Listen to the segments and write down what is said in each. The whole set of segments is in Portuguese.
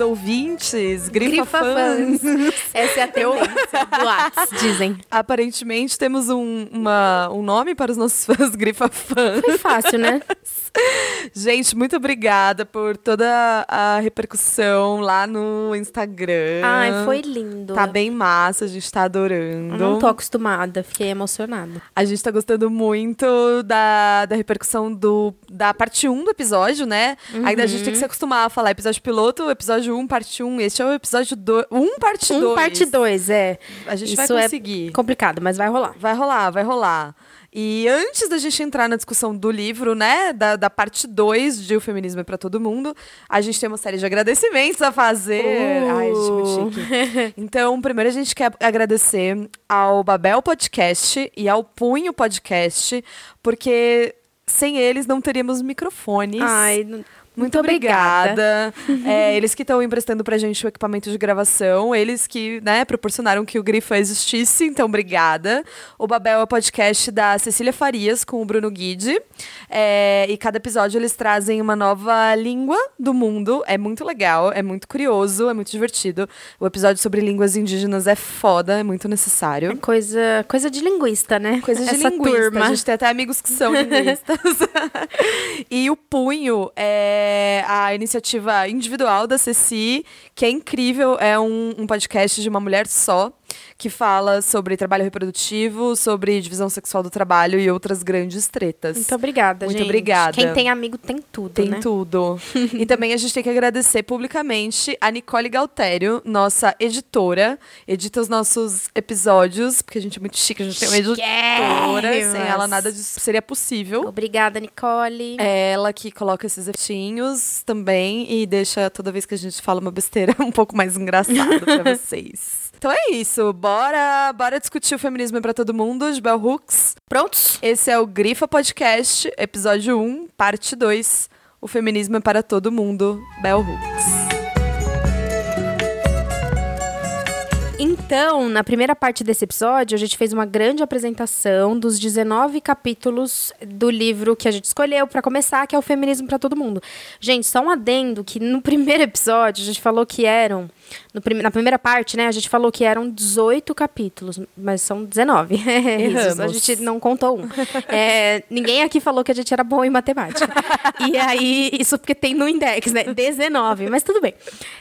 Amores, ouvintes, grifa, Grifa fãs. fãs. Essa é a tendência do Whats, dizem. Aparentemente temos um, uma- um nome para os nossos fãs, grifa fãs. Foi fácil, né? Gente, muito obrigada por toda a repercussão lá no Instagram. Ai, foi lindo. Tá bem massa, a gente tá adorando. Não tô acostumada, fiquei emocionada. A gente tá gostando muito da, da repercussão do, da parte 1 do episódio, né? Ainda a gente tem que se acostumar a falar episódio piloto, episódio 1, parte 1. Este é o episódio 2. 1, parte 2. Um parte 2, é. A gente Isso vai é conseguir. complicado, mas vai rolar. Vai rolar, vai rolar. E antes da gente entrar na discussão do livro, né, da, da parte 2 de O Feminismo é pra Todo Mundo, a gente tem uma série de agradecimentos a fazer. Uh. Ai, gente, muito chique. Então, primeiro a gente quer agradecer ao Babel Podcast e ao Punho Podcast, porque sem eles não teríamos microfones. Ai, não- Muito, obrigada. É, eles que estão emprestando pra gente o equipamento de gravação, eles que, né, proporcionaram que o Grifa existisse, então obrigada. O Babel é o podcast da Cecília Farias com o Bruno Guide. É, e cada episódio eles trazem uma nova língua do mundo. É muito legal, é muito curioso, é muito divertido. O episódio sobre línguas indígenas é foda, é muito necessário. É coisa, coisa de linguista, né? Coisa de Essa linguista. turma. A gente tem até amigos que são linguistas. e o Punho é a iniciativa individual da Ceci, que é incrível. É um, um podcast de uma mulher só, que fala sobre trabalho reprodutivo, sobre divisão sexual do trabalho e outras grandes tretas. Muito obrigada, Muito gente. obrigada. Quem tem amigo tem tudo, Tem né? tudo. e também a gente tem que agradecer publicamente a Nicole Galtério, nossa editora. Edita os nossos episódios, porque a gente é muito chique, a gente tem uma editora. Sem ela, nada disso seria possível. Obrigada, Nicole. É ela que coloca esses efeitinhos também e deixa toda vez que a gente fala uma besteira um pouco mais engraçado pra vocês. Então é isso, bora, bora discutir o feminismo pra todo mundo de Bell Hooks. Prontos? Esse é o Grifa Podcast, episódio 1, parte 2. O feminismo é para todo mundo, Bell Hooks. Então, na primeira parte desse episódio, a gente fez uma grande apresentação dos 19 capítulos do livro que a gente escolheu pra começar, que é o Feminismo pra Todo Mundo. Gente, só um adendo que no primeiro episódio a gente falou que eram prim- na primeira parte, né, a gente falou que eram 18 capítulos, mas são 19. Risos, a Erramos. gente não contou um. É, ninguém aqui falou que a gente era bom em matemática. e aí, isso porque tem no index, né? 19, mas tudo bem.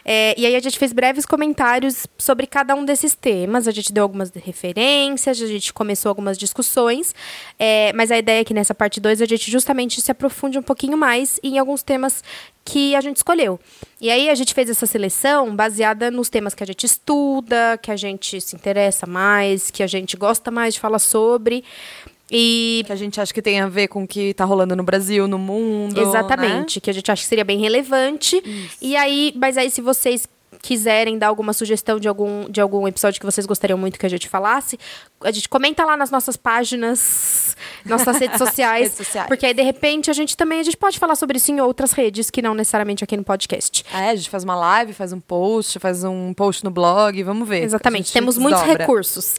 É, e aí a gente fez breves comentários sobre cada um desses temas. A gente deu algumas referências, a gente começou algumas discussões. É, mas a ideia é que nessa parte 2 a gente justamente se aprofunde um pouquinho mais em alguns temas que a gente escolheu. E aí a gente fez essa seleção baseada nos temas que a gente estuda, que a gente se interessa mais, que a gente gosta mais de falar sobre. E Que a gente acha que tem a ver com o que tá rolando no Brasil, no mundo. Exatamente, que a gente acha que seria bem relevante. E aí, mas aí se vocês quiserem dar alguma sugestão de algum, de algum episódio que vocês gostariam muito que a gente falasse, a gente comenta lá nas nossas páginas, nossas redes sociais, Redes sociais. porque aí de repente a gente também a gente pode falar sobre isso em outras redes que não necessariamente aqui no podcast. né? É, a gente faz uma live, faz um post, faz um post no blog, vamos ver. Exatamente, temos muitos desdobra. recursos.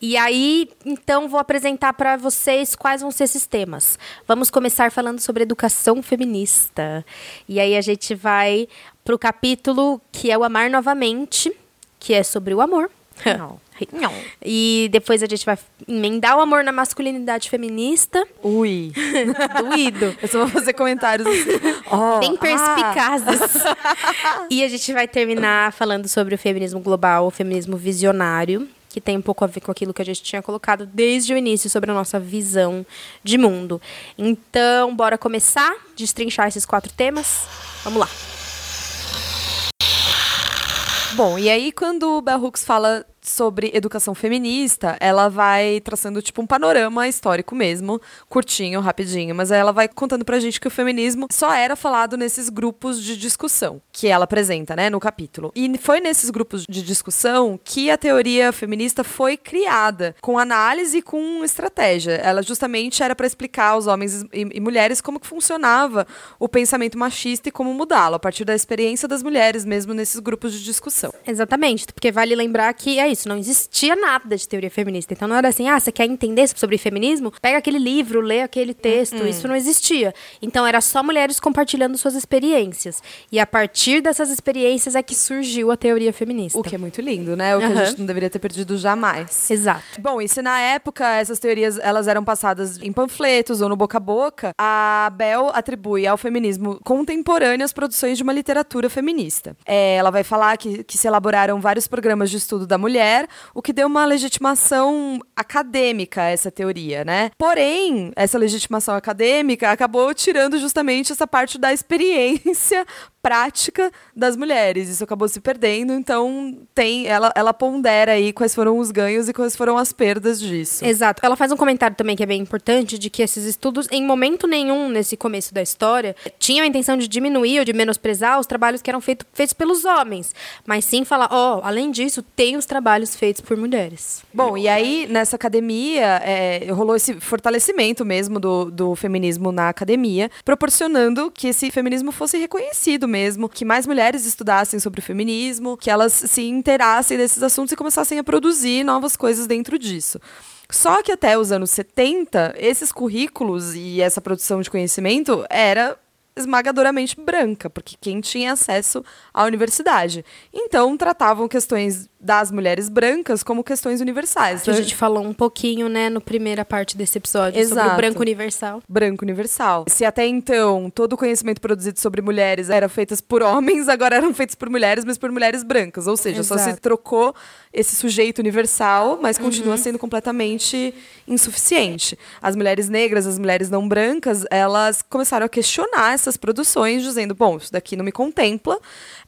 E aí, então, vou apresentar para vocês quais vão ser esses temas. Vamos começar falando sobre educação feminista. E aí a gente vai pro capítulo que é o Amar Novamente, que é sobre o amor. Não. Não. E depois a gente vai emendar o amor na masculinidade feminista. Ui. Doído. Eu só vou fazer comentários assim. ó, Bem ah, perspicazes. e a gente vai terminar falando sobre o feminismo global, o feminismo visionário, que tem um pouco a ver com aquilo que a gente tinha colocado desde o início sobre a nossa visão de mundo. Então, bora começar, destrinchar esses quatro temas. Vamos lá. Bom, e aí quando o Bell Hooks fala sobre educação feminista, ela vai traçando tipo um panorama histórico mesmo, curtinho, rapidinho, mas ela vai contando pra gente que o feminismo só era falado nesses grupos de discussão que ela apresenta, né, no capítulo. E foi nesses grupos de discussão que a teoria feminista foi criada, com análise e com estratégia. Ela justamente era para explicar aos homens e, e mulheres como que funcionava o pensamento machista e como mudá-lo a partir da experiência das mulheres mesmo nesses grupos de discussão. Exatamente, porque vale lembrar que é isso, não existia nada de teoria feminista. Então não era assim, ah, você quer entender sobre feminismo? Pega aquele livro, lê aquele texto. Uhum. Isso não existia. Então era só mulheres compartilhando suas experiências. E a partir dessas experiências é que surgiu a teoria feminista. O que é muito lindo, né? O que uhum. a gente não deveria ter perdido jamais. Exato. Bom, e se na época essas teorias elas eram passadas em panfletos ou no boca a boca, a Bell atribui ao feminismo contemporâneo as produções de uma literatura feminista. É, ela vai falar que, que se elaboraram vários programas de estudo da mulher, o que deu uma legitimação acadêmica a essa teoria, né? Porém, essa legitimação acadêmica acabou tirando justamente essa parte da experiência prática das mulheres. Isso acabou se perdendo, então tem ela, ela pondera aí quais foram os ganhos e quais foram as perdas disso. Exato. Ela faz um comentário também que é bem importante de que esses estudos, em momento nenhum nesse começo da história, tinham a intenção de diminuir ou de menosprezar os trabalhos que eram feito, feitos pelos homens, mas sim falar, ó, oh, além disso, tem os trabalhos feitos por mulheres. Bom, e aí nessa academia é, rolou esse fortalecimento mesmo do, do feminismo na academia, proporcionando que esse feminismo fosse reconhecido mesmo, que mais mulheres estudassem sobre feminismo, que elas se inteirassem desses assuntos e começassem a produzir novas coisas dentro disso. Só que até os anos 70, esses currículos e essa produção de conhecimento era esmagadoramente branca, porque quem tinha acesso à universidade. Então, tratavam questões das mulheres brancas como questões universais. A gente falou um pouquinho, né, no primeira parte desse episódio, Exato. sobre o branco universal. Branco universal. Se até então todo o conhecimento produzido sobre mulheres era feito por homens, agora eram feitos por mulheres, mas por mulheres brancas. Ou seja, Exato. só se trocou esse sujeito universal, mas continua uhum. sendo completamente insuficiente. As mulheres negras, as mulheres não brancas, elas começaram a questionar essas produções, dizendo: bom, isso daqui não me contempla.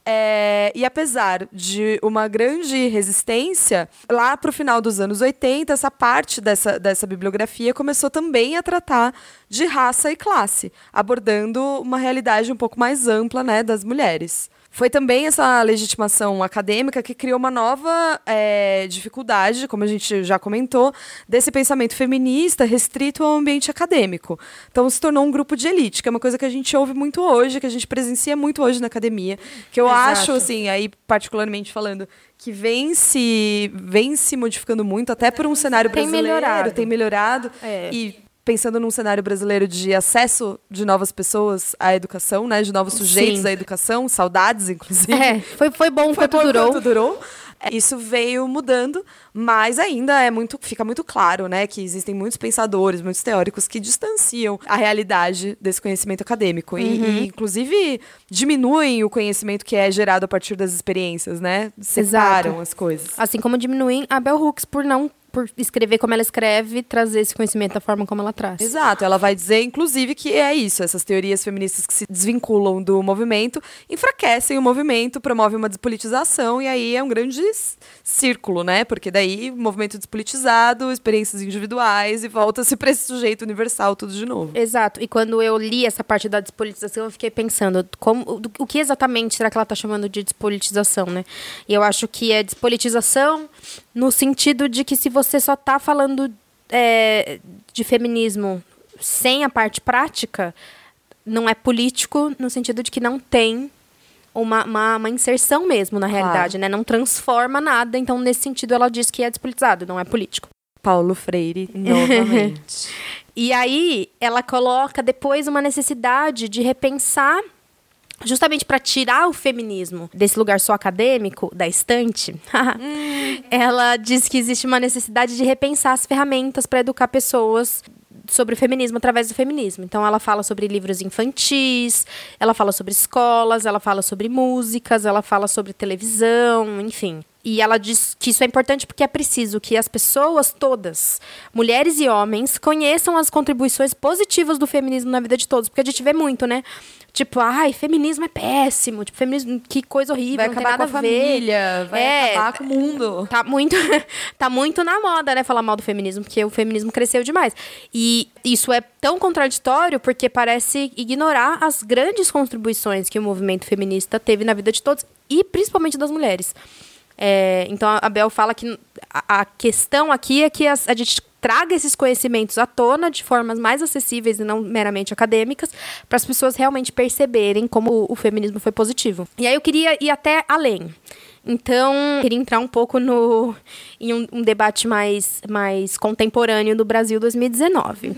É, e apesar de uma grande resistência, lá para o final dos anos 80, essa parte dessa, dessa bibliografia começou também a tratar de raça e classe, abordando uma realidade um pouco mais ampla né, das mulheres. Foi também essa legitimação acadêmica que criou uma nova é, dificuldade, como a gente já comentou, desse pensamento feminista restrito ao ambiente acadêmico. Então se tornou um grupo de elite, que é uma coisa que a gente ouve muito hoje, que a gente presencia muito hoje na academia, que eu Exato. acho, assim, aí particularmente falando, que vem se, vem se modificando muito, até por um cenário tem brasileiro, melhorado. tem melhorado. É. E pensando num cenário brasileiro de acesso de novas pessoas à educação, né? De novos sujeitos Sim. à educação, saudades, inclusive. É, foi, foi bom foi quanto durou. Quanto durou. É, isso veio mudando, mas ainda é muito, fica muito claro, né, que existem muitos pensadores, muitos teóricos que distanciam a realidade desse conhecimento acadêmico uhum. e, e, inclusive, diminuem o conhecimento que é gerado a partir das experiências, né? Separam Exato. as coisas. Assim como diminuem a Bell Hooks por não por escrever como ela escreve, trazer esse conhecimento da forma como ela traz. Exato. Ela vai dizer, inclusive, que é isso. Essas teorias feministas que se desvinculam do movimento enfraquecem o movimento, promovem uma despolitização, e aí é um grande círculo, né? Porque daí, movimento despolitizado, experiências individuais, e volta-se para esse sujeito universal tudo de novo. Exato. E quando eu li essa parte da despolitização, eu fiquei pensando, como, o que exatamente será que ela está chamando de despolitização, né? E eu acho que é despolitização no sentido de que se você só está falando é, de feminismo sem a parte prática, não é político no sentido de que não tem uma, uma, uma inserção mesmo na realidade, claro. né? Não transforma nada. Então, nesse sentido, ela diz que é despolitizado, não é político. Paulo Freire, novamente. e aí, ela coloca depois uma necessidade de repensar justamente para tirar o feminismo desse lugar só acadêmico, da estante, ela diz que existe uma necessidade de repensar as ferramentas para educar pessoas sobre o feminismo através do feminismo. Então ela fala sobre livros infantis, ela fala sobre escolas, ela fala sobre músicas, ela fala sobre televisão, enfim. E ela diz que isso é importante porque é preciso que as pessoas todas, mulheres e homens, conheçam as contribuições positivas do feminismo na vida de todos. Porque a gente vê muito, né? Tipo, ai, feminismo é péssimo. Tipo, feminismo, que coisa horrível. Vai acabar com a, a família, vai é, acabar com o mundo. Tá muito, tá muito na moda, né? Falar mal do feminismo, porque o feminismo cresceu demais. E isso é tão contraditório porque parece ignorar as grandes contribuições que o movimento feminista teve na vida de todos e principalmente das mulheres. É, então a Bel fala que a, a questão aqui é que a, a gente traga esses conhecimentos à tona de formas mais acessíveis e não meramente acadêmicas, para as pessoas realmente perceberem como o, feminismo foi positivo. E aí eu queria ir até além. Então, queria entrar um pouco no, em um, um debate mais, mais contemporâneo do Brasil 2019.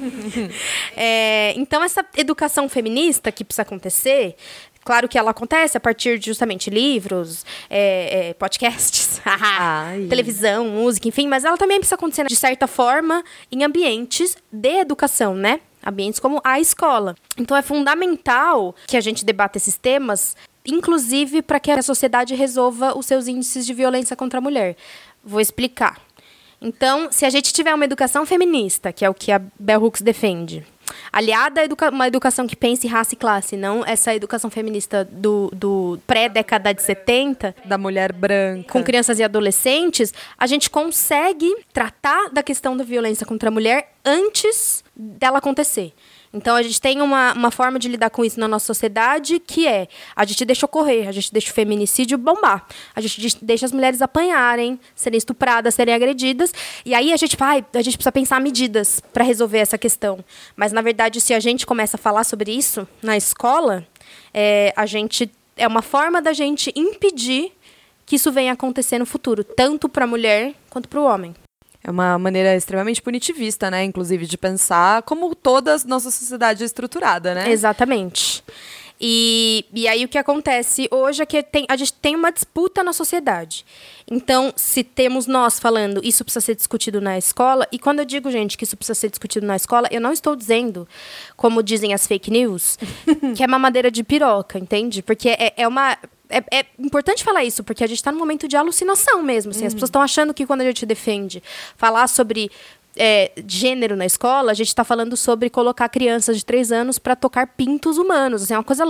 é, então, essa educação feminista que precisa acontecer, Claro que ela acontece a partir de justamente livros, é, é, podcasts, televisão, música, enfim, mas ela também precisa acontecer de certa forma em ambientes de educação, né? Ambientes como a escola. Então é fundamental que a gente debata esses temas, inclusive para que a sociedade resolva os seus índices de violência contra a mulher. Vou explicar. Então, se a gente tiver uma educação feminista, que é o que a Bell Hooks defende, aliada a educa uma educação que pense raça e classe, não essa educação feminista do, do pré-década de 70. Da mulher branca. Com crianças e adolescentes, a gente consegue tratar da questão da violência contra a mulher antes dela acontecer. Então a gente tem uma, uma forma de lidar com isso na nossa sociedade que é a gente deixa ocorrer, a gente deixa o feminicídio bombar, a gente deixa as mulheres apanharem, serem estupradas, serem agredidas, e aí a gente vai, a gente precisa pensar medidas para resolver essa questão. Mas na verdade, se a gente começa a falar sobre isso na escola, é, a gente é uma forma da gente impedir que isso venha acontecer no futuro, tanto para a mulher quanto para o homem. É uma maneira extremamente punitivista, né? Inclusive, de pensar como toda a nossa sociedade é estruturada, né? Exatamente. E, e aí o que acontece hoje é que tem, a gente tem uma disputa na sociedade. Então, se temos nós falando isso precisa ser discutido na escola, e quando eu digo, gente, que isso precisa ser discutido na escola, eu não estou dizendo, como dizem as fake news, que é mamadeira de piroca, entende? Porque é, é uma é, é, importante falar isso, porque a gente está num momento de alucinação mesmo. Assim, As pessoas estão achando que quando a gente defende falar sobre é, gênero na escola, a gente está falando sobre colocar crianças de três anos para tocar pintos humanos. Assim, é uma coisa.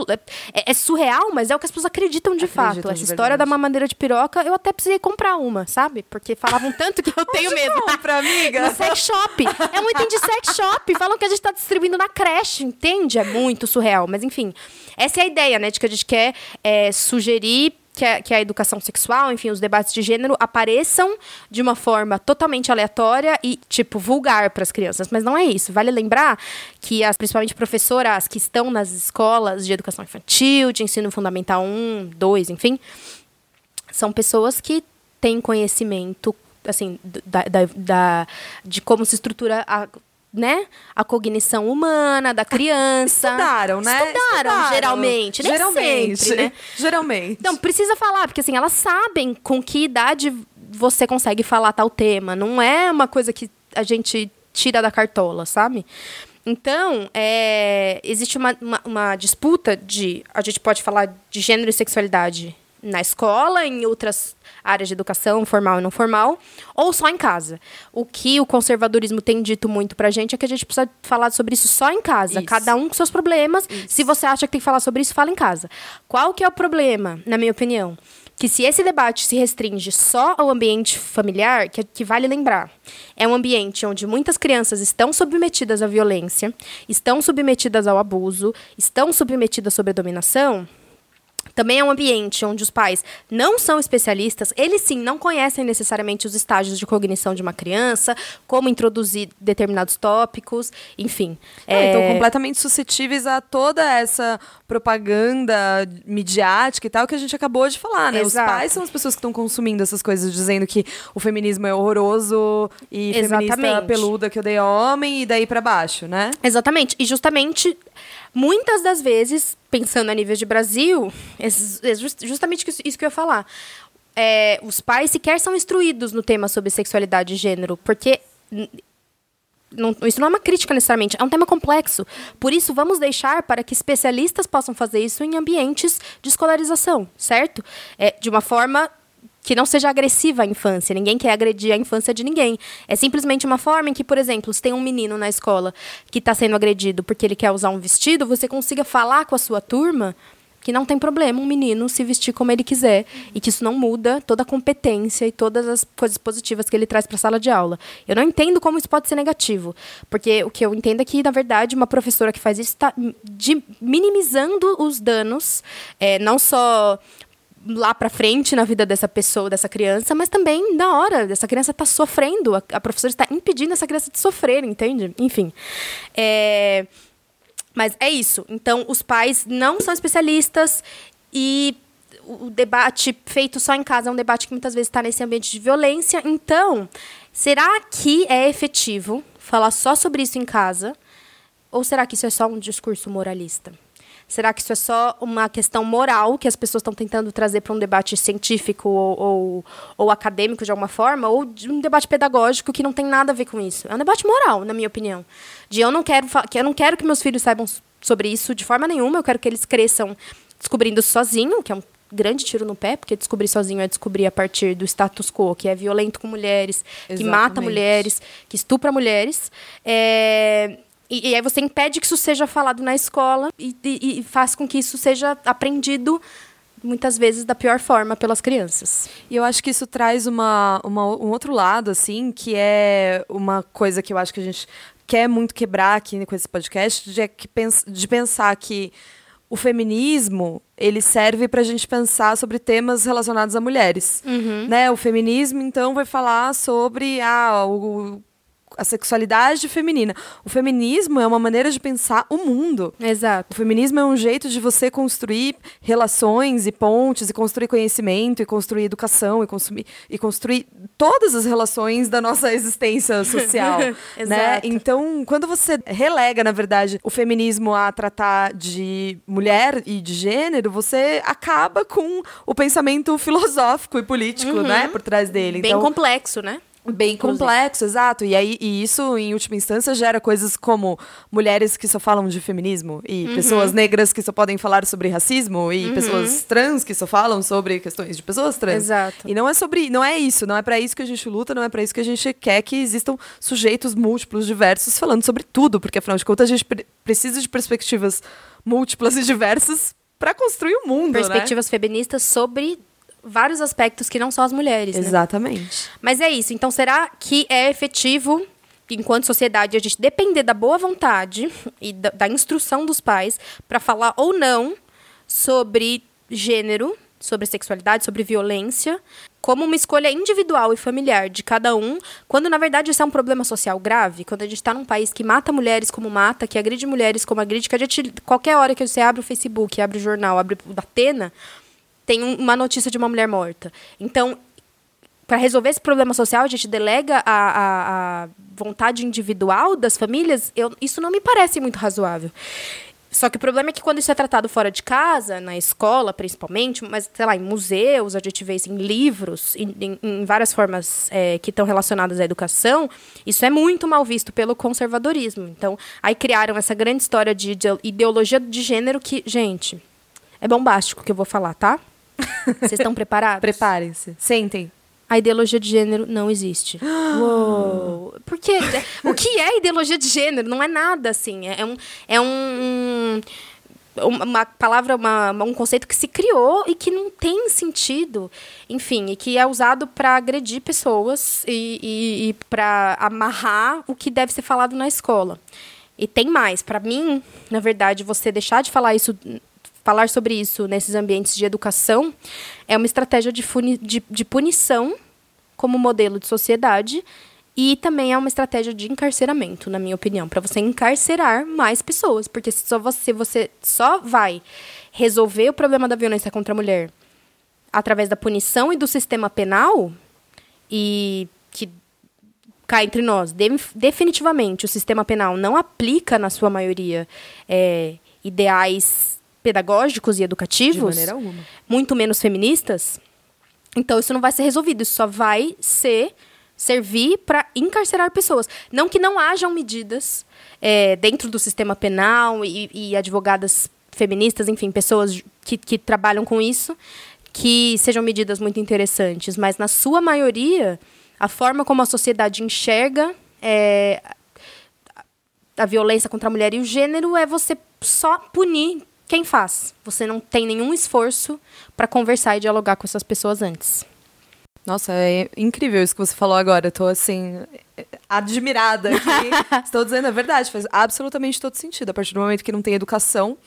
É, é, surreal, mas é o que as pessoas acreditam de acreditam fato. De Essa história da mamadeira de piroca, eu até precisei comprar uma, sabe? Porque falavam tanto que eu tenho mesmo. Compra, amiga? No sex shop. É um item de sex shop. Falam que a gente está distribuindo na creche, entende? É muito surreal. Mas enfim, essa é a ideia, né? De que a gente quer é, sugerir que a, que a educação sexual, enfim, os debates de gênero apareçam de uma forma totalmente aleatória e, tipo, vulgar para as crianças. Mas não é isso. Vale lembrar que as, principalmente professoras que estão nas escolas de educação infantil, de ensino fundamental 1, 2, enfim, são pessoas que têm conhecimento assim, da, da, da, de como se estrutura a né? A cognição humana da criança. Estudaram, né? Estudaram, Estudaram. geralmente. Geralmente. Sempre, né? Geralmente. Então, precisa falar, porque assim, elas sabem com que idade você consegue falar tal tema. Não é uma coisa que a gente tira da cartola, sabe? Então, é, existe uma, uma, uma disputa de. A gente pode falar de gênero e sexualidade na escola, em outras áreas de educação, formal e não formal, ou só em casa. O que o conservadorismo tem dito muito pra gente é que a gente precisa falar sobre isso só em casa, isso. cada um com seus problemas. Isso. Se você acha que tem que falar sobre isso, fala em casa. Qual que é o problema, na minha opinião? que se esse debate se restringe só ao ambiente familiar, que, que, vale lembrar, é um ambiente onde muitas crianças estão submetidas à violência, estão submetidas ao abuso, estão submetidas sob a dominação, também é um ambiente onde os pais não são especialistas, eles sim não conhecem necessariamente os estágios de cognição de uma criança, como introduzir determinados tópicos, enfim. é... Então, completamente suscetíveis a toda essa propaganda midiática e tal que a gente acabou de falar, né? Exato. Os pais são as pessoas que estão consumindo essas coisas, dizendo que o feminismo é horroroso e Exatamente. feminista peluda que odeia homem e daí para baixo, né? Exatamente. E justamente muitas das vezes, pensando a nível de Brasil, é justamente isso que eu ia falar. É, os pais sequer são instruídos no tema sobre sexualidade e gênero, porque não, isso não é uma crítica necessariamente, é um tema complexo. Por isso, vamos deixar para que especialistas possam fazer isso em ambientes de escolarização, certo? É, de uma forma que não seja agressiva à infância. Ninguém quer agredir a infância de ninguém. É simplesmente uma forma em que, por exemplo, se tem um menino na escola que está sendo agredido porque ele quer usar um vestido, você consiga falar com a sua turma que não tem problema um menino se vestir como ele quiser e que isso não muda toda a competência e todas as coisas positivas que ele traz para a sala de aula. Eu não entendo como isso pode ser negativo, porque o que eu entendo é que, na verdade, uma professora que faz isso está minimizando os danos, é, não só lá para frente na vida dessa pessoa, dessa criança, mas também na hora. Essa criança está sofrendo, a, a, professora está impedindo essa criança de sofrer, entende? Enfim. É, mas é isso. Então, os pais não são especialistas e o debate feito só em casa é um debate que muitas vezes está nesse ambiente de violência. Então, será que é efetivo falar só sobre isso em casa? Ou será que isso é só um discurso moralista? Será que isso é só uma questão moral que as pessoas estão tentando trazer para um debate científico ou, ou, ou, acadêmico de alguma forma, ou de um debate pedagógico que não tem nada a ver com isso? É um debate moral, na minha opinião. De eu não quero que eu não quero que meus filhos saibam sobre isso de forma nenhuma, eu quero que eles cresçam descobrindo sozinho, que é um grande tiro no pé, porque descobrir sozinho é descobrir a partir do status quo, que é violento com mulheres, Exatamente. que mata mulheres, que estupra mulheres. É, e, e, aí você impede que isso seja falado na escola e, e, e faz com que isso seja aprendido muitas vezes da pior forma pelas crianças. E eu acho que isso traz uma, uma, um outro lado, assim, que é uma coisa que eu acho que a gente quer muito quebrar aqui com esse podcast, de, é de pensar que o feminismo ele serve para a gente pensar sobre temas relacionados a mulheres, uhum. né? O feminismo então vai falar sobre ah, o a sexualidade feminina. O feminismo é uma maneira de pensar o mundo. Exato. O feminismo é um jeito de você construir relações e pontes, e construir conhecimento, e construir educação, e, consumir, e construir todas as relações da nossa existência social. né? Então, quando você relega, na verdade, o feminismo a tratar de mulher e de gênero, você acaba com o pensamento filosófico e político, uhum. né, por trás dele. Bem então, complexo, né? Bem complexo, exato. E aí e isso, em última instância, gera coisas como mulheres que só falam de feminismo, e uhum. pessoas negras que só podem falar sobre racismo, e uhum. pessoas trans que só falam sobre questões de pessoas trans. Exato. E não é sobre. Não é isso, não é para isso que a gente luta, não é para isso que a gente quer que existam sujeitos múltiplos, diversos, falando sobre tudo, porque afinal de contas a gente pre precisa de perspectivas múltiplas e diversas para construir o mundo. Né? Perspectivas né? feministas sobre vários aspectos que não só as mulheres. Né? Exatamente. Né? Mas é isso. Então, será que é efetivo, enquanto sociedade, a gente depender da boa vontade e da, da instrução dos pais para falar ou não sobre gênero, sobre sexualidade, sobre violência, como uma escolha individual e familiar de cada um, quando na verdade isso é um problema social grave, quando a gente está num país que mata mulheres como mata, que agride mulheres como agride, que a gente, qualquer hora que você abre o Facebook, abre o jornal, abre o Atena, tem uma notícia de uma mulher morta. Então, para resolver esse problema social, a gente delega a, a, a vontade individual das famílias. Eu, isso não me parece muito razoável. Só que o problema é que quando isso é tratado fora de casa, na escola principalmente, mas sei lá, em museus, a gente vê isso em livros, em, em, em várias formas é, que estão relacionadas à educação, isso é muito mal visto pelo conservadorismo. Então, aí criaram essa grande história de ideologia de gênero que, gente, é bombástico que eu vou falar, tá? Vocês estão preparados? Preparem-se. Sentem. A ideologia de gênero não existe. Uou. Porque o que é ideologia de gênero? Não é nada assim. É um, é um uma palavra, uma, um conceito que se criou e que não tem sentido, enfim, e que é usado para agredir pessoas e, e, e para amarrar o que deve ser falado na escola. E tem mais. Para mim, na verdade, você deixar de falar isso falar sobre isso nesses ambientes de educação é uma estratégia de, de, de punição como modelo de sociedade e também é uma estratégia de encarceramento, na minha opinião, para você encarcerar mais pessoas, porque se só você, você só vai resolver o problema da violência contra a mulher através da punição e do sistema penal e que cá entre nós, de, definitivamente o sistema penal não aplica na sua maioria é, ideais pedagógicos e educativos, muito menos feministas, então isso não vai ser resolvido, isso só vai ser servir para encarcerar pessoas. Não que não hajam medidas é, dentro do sistema penal e, e, advogadas feministas, enfim, pessoas que, que trabalham com isso, que sejam medidas muito interessantes, mas na sua maioria, a forma como a sociedade enxerga é, a violência contra a mulher e o gênero é você só punir quem faz? Você não tem nenhum esforço para conversar e dialogar com essas pessoas antes. Nossa, é incrível isso que você falou agora. Eu tô assim, admirada. Estou dizendo a verdade, faz absolutamente todo sentido. A partir do momento que não tem educação,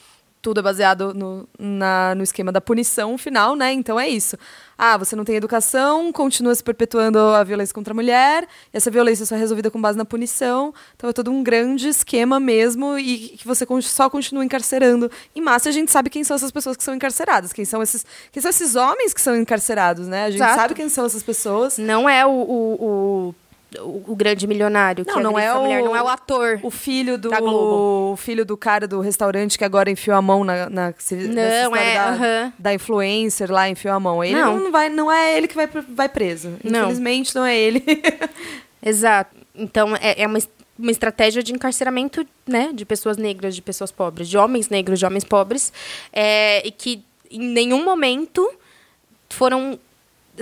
tudo é baseado no, na, no esquema da punição final, né? Então é isso. Ah, você não tem educação, continua se perpetuando a violência contra a mulher, e essa violência só é resolvida com base na punição. Então é todo um grande esquema mesmo, e que você só continua encarcerando em massa. A gente sabe quem são essas pessoas que são encarceradas, quem são esses, quem são esses homens que são encarcerados, né? A gente Exato. sabe quem são essas pessoas. Não é o, o, o, o- o grande milionário. Não, que não agride é essa o- mulher, não é o ator. O filho do o filho do cara do restaurante que agora enfiou a mão na, na Não, é, da, aham. da influencer lá enfiou a mão. Ele Não. não, vai, não é ele que vai, vai preso. Não. Infelizmente não é ele. Exato. Então, é, é uma, uma estratégia de encarceramento, né? De pessoas negras, de pessoas pobres, de homens negros, de homens pobres. é, e que em nenhum momento foram...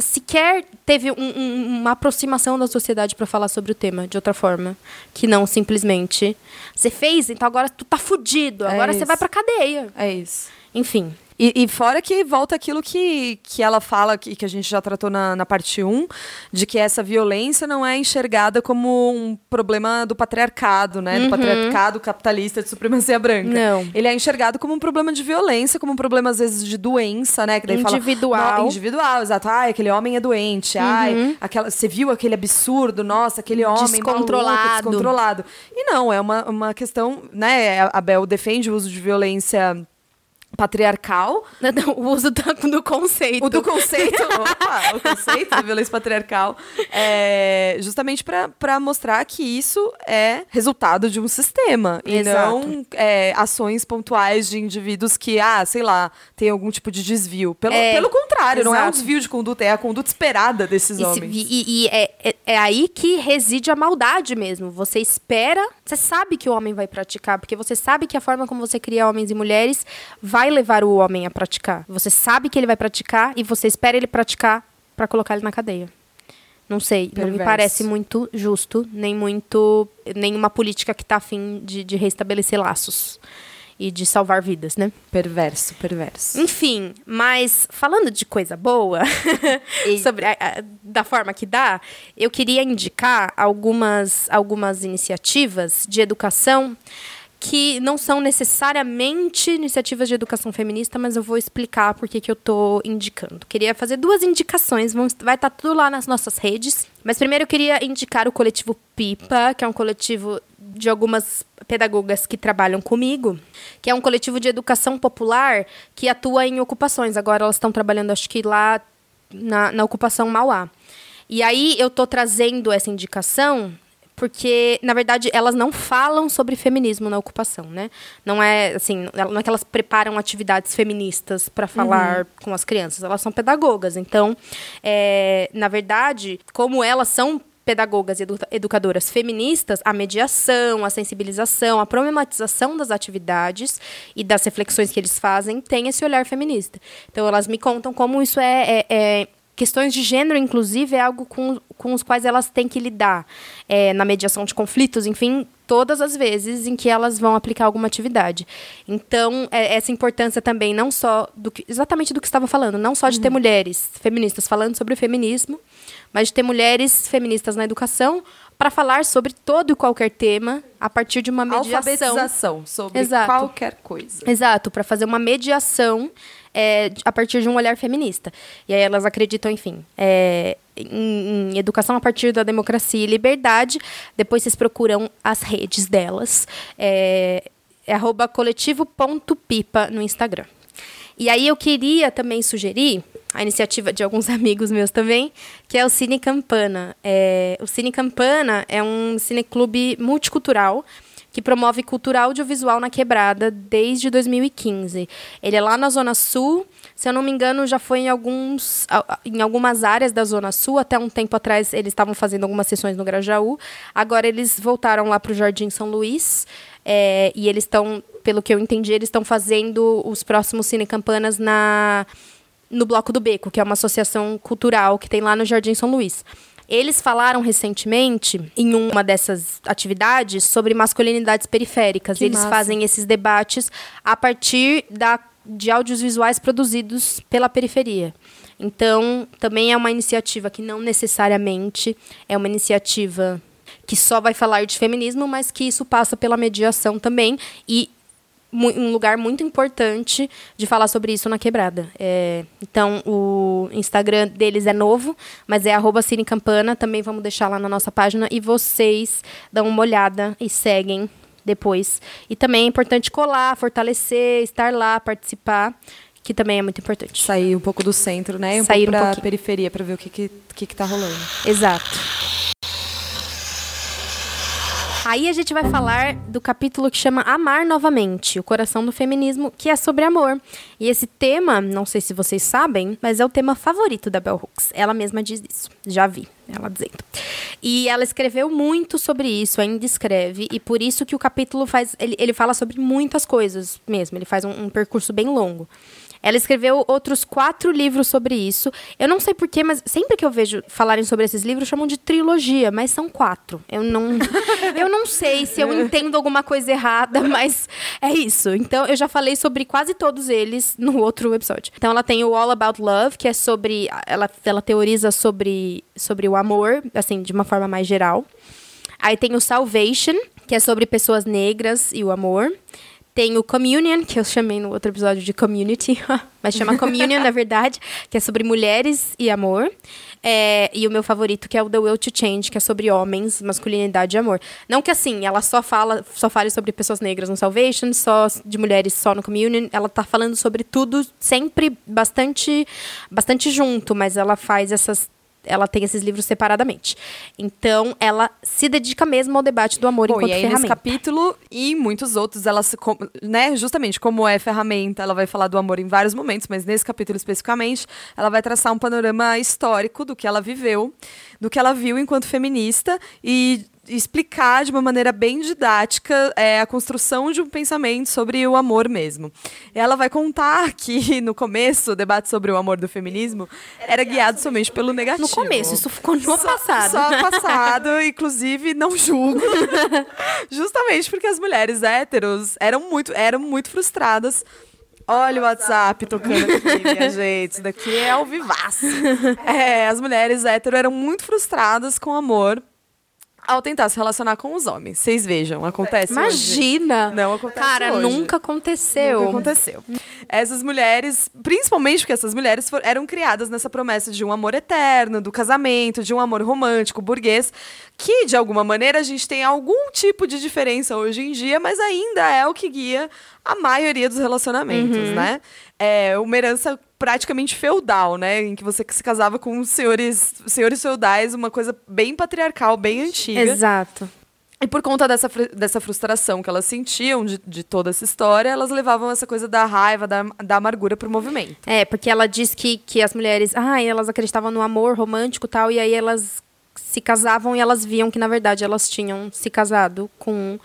Sequer teve um- um- uma aproximação da sociedade para falar sobre o tema de outra forma. Que não simplesmente... Você fez, então agora tu tá fudido. É Agora você isso. vai pra cadeia. é isso. Enfim. E, e fora que volta aquilo que, que ela fala, que, que a gente já tratou na, na parte 1, de que essa violência não é enxergada como um problema do patriarcado, né? Do patriarcado capitalista de supremacia branca. Não. Ele é enxergado como um problema de violência, como um problema, às vezes, de doença, né? Que daí fala, Individual. "Não, individual, exato. Ai, aquele homem é doente. Ai, aquela, você viu aquele absurdo? Nossa, aquele homem maluco, Descontrolado. descontrolado. E não, é uma, uma questão, né? A Bel defende o uso de violência patriarcal, Não, o uso do, conceito. o do conceito, opa, o conceito da violência patriarcal, é justamente para mostrar que isso é resultado de um sistema e Exato. não é, ações pontuais de indivíduos que, ah, sei lá, tem algum tipo de desvio. Pelo, É, pelo contrário, não é um exato. desvio de conduta, é a conduta esperada desses E, se- homens. e- e é, é- é aí que reside a maldade mesmo. Você espera, você sabe que o homem vai praticar, porque você sabe que a forma como você cria homens e mulheres vai levar o homem a praticar. Você sabe que ele vai praticar e você espera ele praticar pra colocar ele na cadeia. Não sei, não me Perverso. parece muito justo, nem muito. nenhuma política que tá afim de, de restabelecer laços e de salvar vidas, né? Perverso, perverso. Enfim, mas falando de coisa boa, sobre a- a- da forma que dá, eu queria indicar algumas, algumas iniciativas de educação que não são necessariamente iniciativas de educação feminista, mas eu vou explicar por que eu tô indicando. Queria fazer duas indicações, vamos, vai estar tudo lá nas nossas redes. Mas primeiro eu queria indicar o coletivo Pipa, que é um coletivo de algumas pedagogas que trabalham comigo, que é um coletivo de educação popular que atua em ocupações. Agora elas estão trabalhando, acho que lá na, na ocupação Mauá. E aí eu tô trazendo essa indicação porque, na verdade, elas não falam sobre feminismo na ocupação, né? Não é assim, não é que elas preparam atividades feministas para falar com as crianças, elas são pedagogas. Então, é, na verdade, como elas são pedagogas e edu- educadoras feministas, a mediação, a sensibilização, a problematização das atividades e das reflexões que eles fazem tem esse olhar feminista. Então, elas me contam como isso é- é- é Questões de gênero, inclusive, é algo com, com os quais elas têm que lidar é, na mediação de conflitos, enfim, todas as vezes em que elas vão aplicar alguma atividade. Então, é, essa importância também, não só do que, exatamente do que estava falando, não só de ter mulheres feministas falando sobre o feminismo, mas de ter mulheres feministas na educação para falar sobre todo e qualquer tema a partir de uma mediação. Alfabetização sobre Exato. qualquer coisa. Exato, para fazer uma mediação é, a partir de um olhar feminista. E aí elas acreditam, enfim, é, em, em educação a partir da democracia e liberdade. Depois vocês procuram as redes delas. É, é arroba coletivo.pipa no Instagram. E aí eu queria também sugerir a iniciativa de alguns amigos meus também, que é o Cine Campana. É, o Cine Campana é um cineclube multicultural que promove cultura audiovisual na Quebrada desde 2015. Ele é lá na Zona Sul, se eu não me engano, já foi em, alguns, em algumas áreas da Zona Sul. Até um tempo atrás eles estavam fazendo algumas sessões no Grajaú. Agora eles voltaram lá para o Jardim São Luís. é, e eles estão, pelo que eu entendi, eles estão fazendo os próximos cinecampanas na no Bloco do Beco, que é uma associação cultural que tem lá no Jardim São Luís. Eles falaram recentemente, em uma dessas atividades, sobre masculinidades periféricas. Que Eles massa. fazem esses debates a partir da, de audiovisuais produzidos pela periferia. Então, também é uma iniciativa que não necessariamente é uma iniciativa que só vai falar de feminismo, mas que isso passa pela mediação também. E um lugar muito importante de falar sobre isso na quebrada. É, então, o Instagram deles é novo, mas é arroba Campana. Também vamos deixar lá na nossa página. E vocês dão uma olhada e seguem depois. E também é importante colar, fortalecer, estar lá, participar, que também é muito importante. Sair um pouco do centro, né? E um Sair pouco um periferia para ver o que, que, que, que tá rolando. Exato. Aí a gente vai falar do capítulo que chama Amar Novamente, o coração do feminismo, que é sobre amor. E esse tema, não sei se vocês sabem, mas é o tema favorito da Bell Hooks. Ela mesma diz isso. Já vi ela dizendo. E ela escreveu muito sobre isso, ainda escreve, e por isso que o capítulo faz. Ele, ele fala sobre muitas coisas mesmo, ele faz um, um percurso bem longo. Ela escreveu outros quatro livros sobre isso. Eu não sei porquê, mas sempre que eu vejo falarem sobre esses livros, chamam de trilogia, mas são quatro. Eu não, eu não sei se eu entendo alguma coisa errada, mas é isso. Então, eu já falei sobre quase todos eles no outro episódio. Então, ela tem o All About Love, que é sobre. Ela, ela teoriza sobre, sobre o amor, assim, de uma forma mais geral. Aí tem o Salvation, que é sobre pessoas negras e o amor. Tem o Communion, que eu chamei no outro episódio de Community, mas chama Communion, na verdade, que é sobre mulheres e amor. É, e o meu favorito, que é o The Will to Change, que é sobre homens, masculinidade e amor. Não que assim, ela só fala, só fale sobre pessoas negras no Salvation, só de mulheres só no Communion. Ela tá falando sobre tudo sempre bastante, bastante junto, mas ela faz essas ela tem esses livros separadamente. Então, ela se dedica mesmo ao debate do amor Bom, enquanto e aí, ferramenta. Nesse capítulo e muitos outros, ela se, né, justamente como é ferramenta, ela vai falar do amor em vários momentos, mas nesse capítulo especificamente, ela vai traçar um panorama histórico do que ela viveu, do que ela viu enquanto feminista e explicar de uma maneira bem didática é, a construção de um pensamento sobre o amor mesmo. Ela vai contar que, no começo, o debate sobre o amor do feminismo era guiado somente pelo negativo. No começo, isso ficou no só, passado. Só passado, inclusive, não julgo. Justamente porque as mulheres héteros eram muito, eram muito frustradas Olha o WhatsApp tocando aqui, minha gente. Isso daqui é ao vivaço. É, as mulheres hétero eram muito frustradas com o amor ao tentar se relacionar com os homens. Vocês vejam, acontece Imagina! Hoje. Não acontece Cara, hoje. nunca aconteceu. Nunca aconteceu. Essas mulheres, principalmente porque essas mulheres for, eram criadas nessa promessa de um amor eterno, do casamento, de um amor romântico, burguês, que de alguma maneira a gente tem algum tipo de diferença hoje em dia, mas ainda é o que guia a maioria dos relacionamentos, Uhum. né? É uma herança praticamente feudal, né? Em que você se casava com senhores, senhores feudais, uma coisa bem patriarcal, bem antiga. Exato. E por conta dessa, dessa frustração que elas sentiam de, de toda essa história, elas levavam essa coisa da raiva, da, da amargura pro movimento. É, porque ela diz que, que as mulheres, ah, elas acreditavam no amor romântico e tal, e aí elas se casavam e elas viam que, na verdade, elas tinham se casado com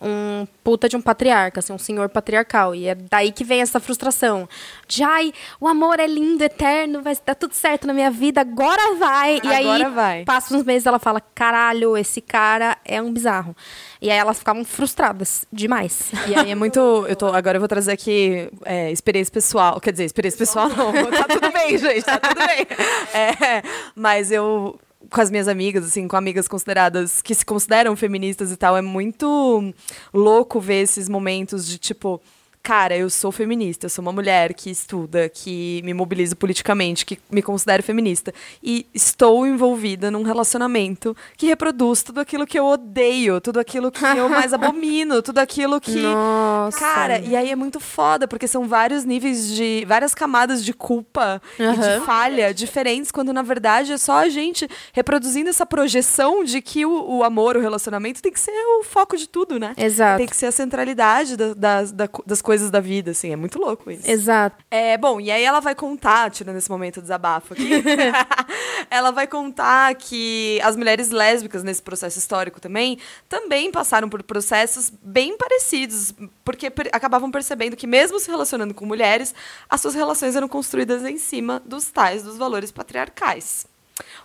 um puta de um patriarca, assim, um senhor patriarcal. E é daí que vem essa frustração. De, ai, o amor é lindo, eterno, vai dar tudo certo na minha vida, agora vai. e Agora aí, vai. passa uns meses ela fala, caralho, esse cara é um bizarro. E aí elas ficavam frustradas demais. E aí é muito. Eu tô, agora eu vou trazer aqui é, experiência pessoal. Quer dizer, experiência pessoal não. tá tudo bem, gente, tá tudo bem. É, mas eu. Com as minhas amigas, assim, com amigas consideradas que se consideram feministas e tal, é muito louco ver esses momentos de tipo. Cara, eu sou feminista, eu sou uma mulher que estuda, que me mobilizo politicamente, que me considero feminista. E estou envolvida num relacionamento que reproduz tudo aquilo que eu odeio, tudo aquilo que eu mais abomino, tudo aquilo que. Nossa. Cara, e aí é muito foda, porque são vários níveis de. várias camadas de culpa e Aham. de falha diferentes, quando na verdade é só a gente reproduzindo essa projeção de que o, o amor, o relacionamento tem que ser o foco de tudo, né? Exato. Tem que ser a centralidade da- das, da- das coisas da vida, assim. É muito louco isso. Exato. É, bom, e aí ela vai contar, tirando esse momento de desabafo aqui, ela vai contar que as mulheres lésbicas nesse processo histórico também, também passaram por processos bem parecidos, porque per- acabavam percebendo que mesmo se relacionando com mulheres, as suas relações eram construídas em cima dos tais dos valores patriarcais.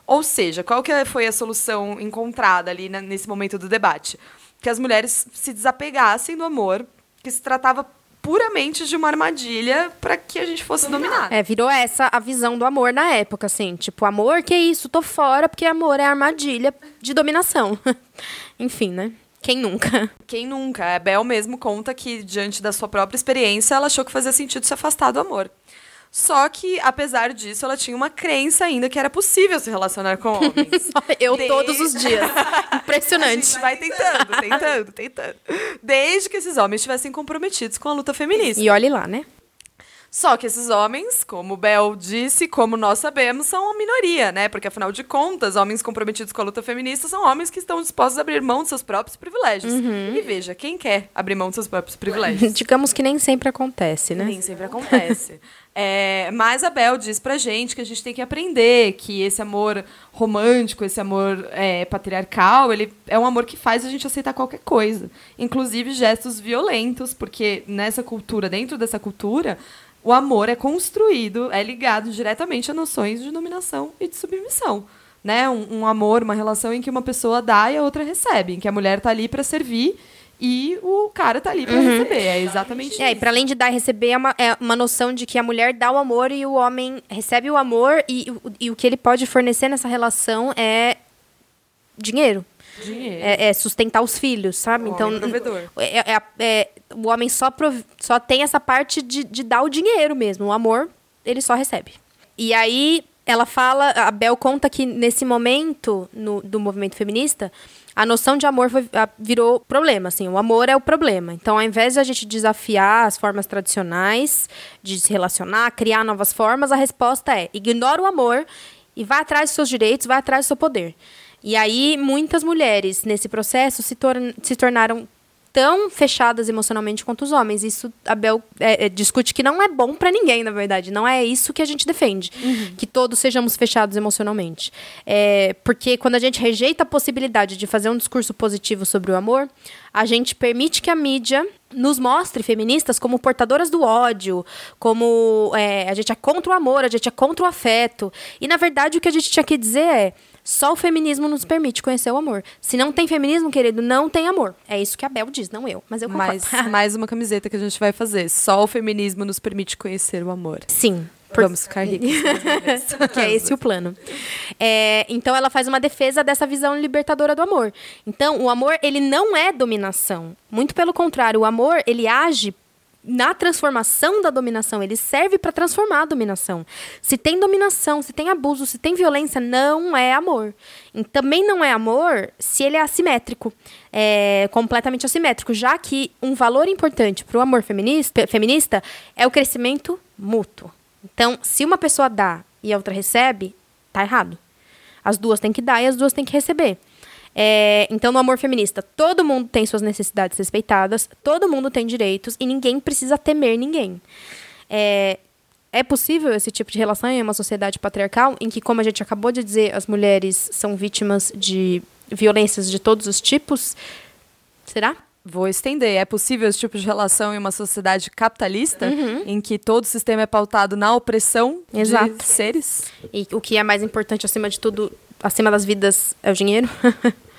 Ou seja, qual que foi a solução encontrada ali nesse momento do debate? Que as mulheres se desapegassem do amor, que se tratava puramente de uma armadilha para que a gente fosse dominada. É, virou essa a visão do amor na época, assim. Tipo, amor, que isso? Tô fora, porque amor é armadilha de dominação. Enfim, né? Quem nunca? Quem nunca? A Bel mesmo conta que, diante da sua própria experiência, ela achou que fazia sentido se afastar do amor. Só que, apesar disso, ela tinha uma crença ainda que era possível se relacionar com homens. Eu Desde- todos os dias. A Impressionante. gente vai tentando, tentando, tentando. Desde que esses homens estivessem comprometidos com a luta feminista. E olhe lá, né? Só que esses homens, como o Bel disse, como nós sabemos, são a minoria, né? Porque, afinal de contas, homens comprometidos com a luta feminista são homens que estão dispostos a abrir mão de seus próprios privilégios. E veja, quem quer abrir mão de seus próprios privilégios? Digamos que nem sempre acontece, né? Nem sempre acontece. É, mas a Bel diz pra gente que a gente tem que aprender que esse amor romântico, esse amor é, patriarcal, ele é um amor que faz a gente aceitar qualquer coisa. Inclusive gestos violentos, porque nessa cultura, dentro dessa cultura, o amor é construído, é ligado diretamente a noções de dominação e de submissão. Né? Um, um amor, uma relação em que uma pessoa dá e a outra recebe, em que a mulher tá ali pra servir e o cara tá ali pra receber. É exatamente É, e isso. para além de dar e receber, é uma, é uma noção de que a mulher dá o amor e o homem recebe o amor, e, o- e o que ele pode fornecer nessa relação é dinheiro. Dinheiro. É, é sustentar os filhos, sabe? O então, homem provedor. é- é- é- o homem só, prov- só tem essa parte de, de dar o dinheiro mesmo. O amor, ele só recebe. E aí, ela fala, a Bel conta que nesse momento no- do movimento feminista, a noção de amor foi- a- virou problema, assim, o amor é o problema. Então, ao invés de a gente desafiar as formas tradicionais de se relacionar, criar novas formas, a resposta é: ignora o amor e vai atrás dos seus direitos, vai atrás do seu poder. E aí, muitas mulheres nesse processo se, tor- se tornaram tão fechadas emocionalmente quanto os homens. Isso a Bel é, é, discute que não é bom pra ninguém, na verdade. Não é isso que a gente defende. Que todos sejamos fechados emocionalmente. É, porque quando a gente rejeita a possibilidade de fazer um discurso positivo sobre o amor, a gente permite que a mídia nos mostre feministas como portadoras do ódio, como é, a gente é contra o amor, a gente é contra o afeto. E na verdade o que a gente tinha que dizer é só o feminismo nos permite conhecer o amor. Se não tem feminismo, querido, não tem amor. É isso que a Bel diz, não eu. Mas eu concordo. Mais, mais uma camiseta que a gente vai fazer. Só o feminismo nos permite conhecer o amor. Sim. por- Vamos ficar ricos. que é esse o plano. É, então ela faz uma defesa dessa visão libertadora do amor. Então o amor ele não é dominação. Muito pelo contrário, o amor ele age na transformação da dominação, ele serve para transformar a dominação. Se tem dominação, se tem abuso, se tem violência, não é amor. E também não é amor se ele é assimétrico, é completamente assimétrico, já que um valor importante para o amor feminista, feminista é o crescimento mútuo. Então, se uma pessoa dá e a outra recebe, tá errado. As duas têm que dar e as duas têm que receber. É, então, no amor feminista, todo mundo tem suas necessidades respeitadas, todo mundo tem direitos e ninguém precisa temer ninguém. É, é possível esse tipo de relação em uma sociedade patriarcal em que, como a gente acabou de dizer, as mulheres são vítimas de violências de todos os tipos? Será? Vou estender. É possível esse tipo de relação em uma sociedade capitalista, em que todo o sistema é pautado na opressão Exato. de seres? E o que é mais importante acima de tudo, acima das vidas, é o dinheiro?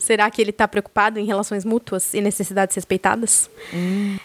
Será que ele está preocupado em relações mútuas e necessidades respeitadas?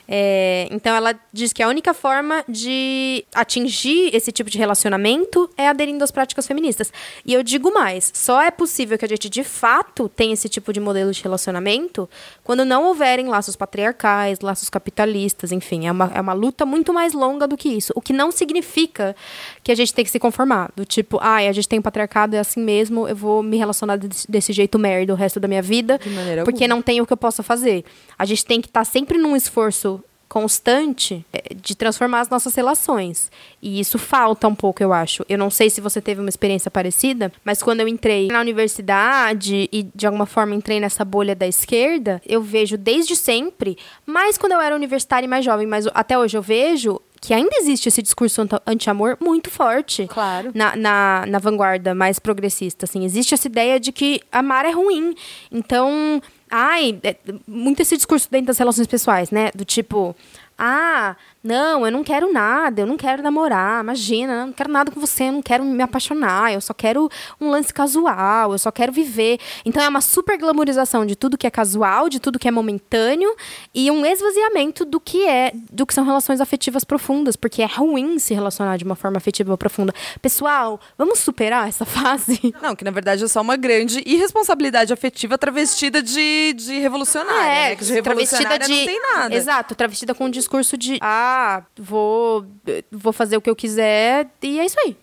É, então ela diz que a única forma de atingir esse tipo de relacionamento é aderindo às práticas feministas. E eu digo mais: só é possível que a gente de fato tenha esse tipo de modelo de relacionamento quando não houverem laços patriarcais, laços capitalistas, enfim. É uma, é uma luta muito mais longa do que isso. O que não significa que a gente tem que se conformar. Do tipo, ai, a gente tem um patriarcado, é assim mesmo, eu vou me relacionar desse, desse jeito merda o resto da minha vida, porque alguma. não tem o que eu possa fazer. A gente tem que estar sempre num esforço constante é, de transformar as nossas relações. E isso falta um pouco, eu acho. Eu não sei se você teve uma experiência parecida, mas quando eu entrei na universidade e de alguma forma entrei nessa bolha da esquerda, eu vejo desde sempre, mais quando eu era universitária e mais jovem, mas até hoje eu vejo que ainda existe esse discurso anti-amor muito forte Claro. na, na, na vanguarda mais progressista. Assim. Existe essa ideia de que amar é ruim. Então, ai, é, muito esse discurso dentro das relações pessoais, né? Do tipo, ah, Não, eu não quero nada, eu não quero namorar, imagina, eu não quero nada com você, eu não quero me apaixonar, eu só quero um lance casual, eu só quero viver. Então é uma super glamorização de tudo que é casual, de tudo que é momentâneo e um esvaziamento do que é, do que são relações afetivas profundas, porque é ruim se relacionar de uma forma afetiva profunda. Pessoal, vamos superar essa fase? Não, que na verdade é só uma grande irresponsabilidade afetiva travestida de, de revolucionária, É, né? Que de revolucionária não tem nada. Exato, travestida com um discurso de ah, vou, vou fazer o que eu quiser e é isso aí.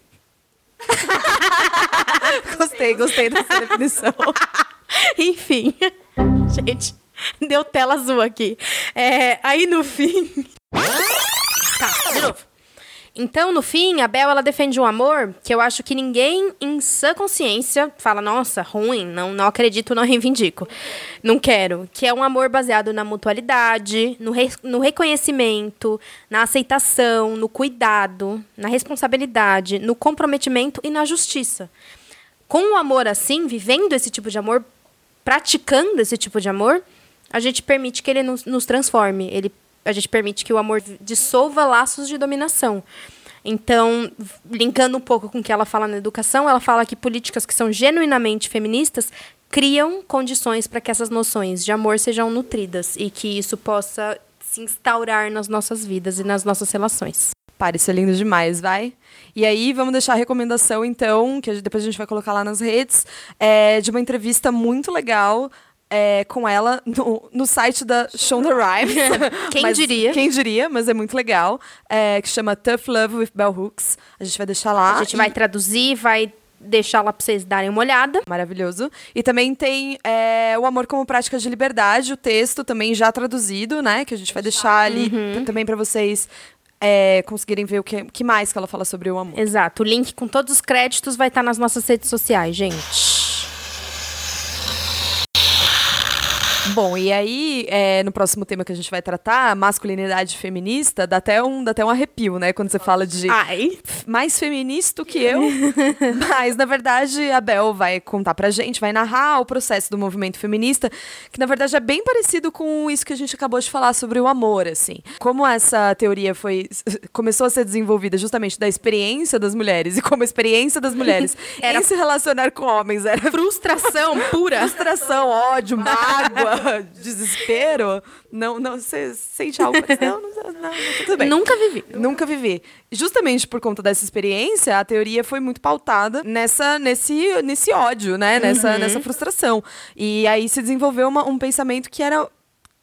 Gostei, gostei dessa definição. Enfim. Gente, deu tela azul aqui. É, aí no fim. Tá, de novo. Então, no fim, a Bel ela defende um amor que eu acho que ninguém em sã consciência fala, nossa, ruim, não, não acredito, não reivindico. Não quero. Que é um amor baseado na mutualidade, no, re- no reconhecimento, na aceitação, no cuidado, na responsabilidade, no comprometimento e na justiça. Com o amor assim, vivendo esse tipo de amor, praticando esse tipo de amor, a gente permite que ele nos, nos transforme. Ele, a gente permite que o amor dissolva laços de dominação. Então, linkando um pouco com o que ela fala na educação, ela fala que políticas que são genuinamente feministas criam condições para que essas noções de amor sejam nutridas e que isso possa se instaurar nas nossas vidas e nas nossas relações. Pare, isso é lindo demais, vai. E aí, vamos deixar a recomendação, então, que depois a gente vai colocar lá nas redes, é, de uma entrevista muito legal é, com ela no, no site da Shonda Rhimes. Quem Mas- diria? Quem diria, mas é muito legal. é, que chama Tough Love with Bell Hooks. A gente vai deixar lá. A gente E- vai traduzir, vai deixar lá para vocês darem uma olhada. Maravilhoso. E também tem é, O Amor como Prática de Liberdade, o texto também já traduzido, né? Que a gente vai deixar ali Uhum. também para vocês é, conseguirem ver o que, que mais que ela fala sobre o amor. Exato. O link com todos os créditos vai estar nas nossas redes sociais, gente. Bom, e aí, é, no próximo tema que a gente vai tratar, masculinidade feminista, dá até um, dá até um arrepio, né? Quando você fala de Ai. mais feminista que eu. Mas, na verdade, a Bel vai contar pra gente, vai narrar o processo do movimento feminista, que na verdade é bem parecido com isso que a gente acabou de falar sobre o amor, assim. Como essa teoria foi começou a ser desenvolvida justamente da experiência das mulheres e como a experiência das mulheres Era- em se relacionar com homens era Frustração pura. frustração, ódio, mágoa, desespero. Não, não, você sente algo? Não, não, não, não, tudo bem. Nunca vivi. Nunca vivi. Justamente por conta dessa experiência, a teoria foi muito pautada nessa, nesse, nesse ódio, né? Nessa, nessa frustração. E aí se desenvolveu uma- um pensamento que era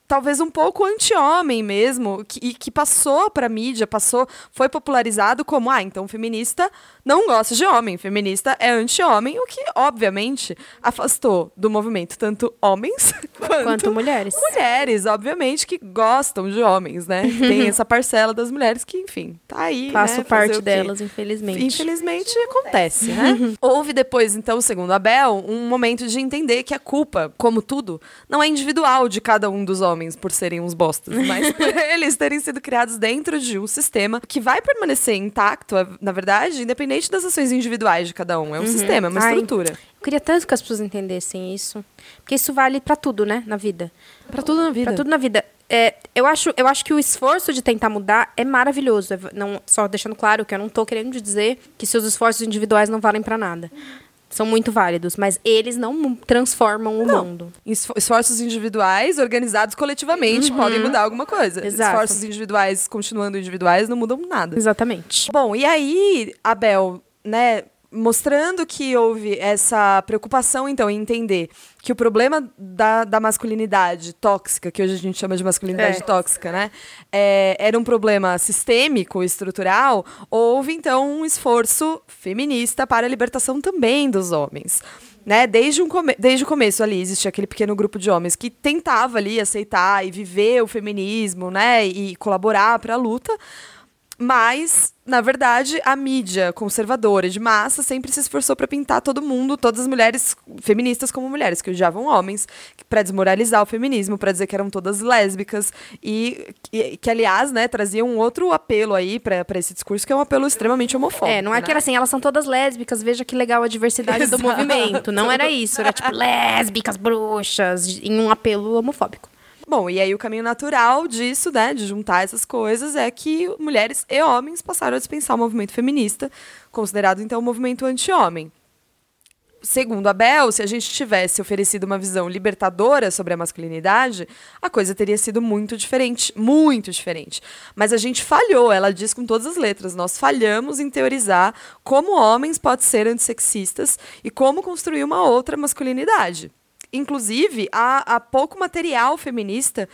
talvez um pouco anti-homem mesmo, que, e que passou pra mídia, passou, foi popularizado como, ah, então feminista não gosta de homem, feminista é anti-homem, o que, obviamente, afastou do movimento tanto homens quanto, Quanto mulheres. mulheres, obviamente, que gostam de homens, né? Tem essa parcela das mulheres que, enfim, tá aí. Faço né? Parte delas, infelizmente. Infelizmente acontece, né? Houve depois, então, segundo a Bel, um momento de entender que a culpa, como tudo, não é individual de cada um dos homens por serem uns bostas, mas por eles terem sido criados dentro de um sistema que vai permanecer intacto, na verdade, independente das ações individuais de cada um. É um sistema, é uma Ai. estrutura. Eu queria tanto que as pessoas entendessem isso. Porque isso vale pra tudo, né? Na vida. Pra tudo na vida. Pra tudo na vida. É, eu, acho, eu acho que o esforço de tentar mudar é maravilhoso. É Não, só deixando claro que eu não tô querendo dizer que seus esforços individuais não valem pra nada. São muito válidos, mas eles não transformam o Não. mundo. Esfo- Esforços individuais organizados coletivamente podem mudar alguma coisa. Uhum. Exato. Esforços individuais continuando individuais não mudam nada. Exatamente. Bom, e aí, Abel, né, mostrando que houve essa preocupação, então, em entender que o problema da, da masculinidade tóxica, que hoje a gente chama de masculinidade É. tóxica, né, é, era um problema sistêmico, estrutural, houve, então, um esforço feminista para a libertação também dos homens. Né? Desde, um come- desde o começo ali existia aquele pequeno grupo de homens que tentava ali aceitar e viver o feminismo, né, e colaborar para a luta, mas, na verdade, a mídia conservadora de massa sempre se esforçou para pintar todo mundo, todas as mulheres feministas como mulheres que odiavam homens, para desmoralizar o feminismo, para dizer que eram todas lésbicas e que, que, aliás, né, trazia um outro apelo aí para esse discurso que é um apelo extremamente homofóbico. É, não é né? que era assim, elas são todas lésbicas, veja que legal a diversidade do Exato. movimento. Não era isso, era tipo lésbicas, bruxas, em um apelo homofóbico. Bom, e aí o caminho natural disso, né, de juntar essas coisas, é que mulheres e homens passaram a dispensar o movimento feminista, considerado então o movimento anti-homem segundo a Bel, se a gente tivesse oferecido uma visão libertadora sobre a masculinidade, a coisa teria sido muito diferente, muito diferente. Mas a gente falhou, ela diz com todas as letras, nós falhamos em teorizar como homens podem ser antissexistas e como construir uma outra masculinidade. Inclusive, há, há pouco material feminista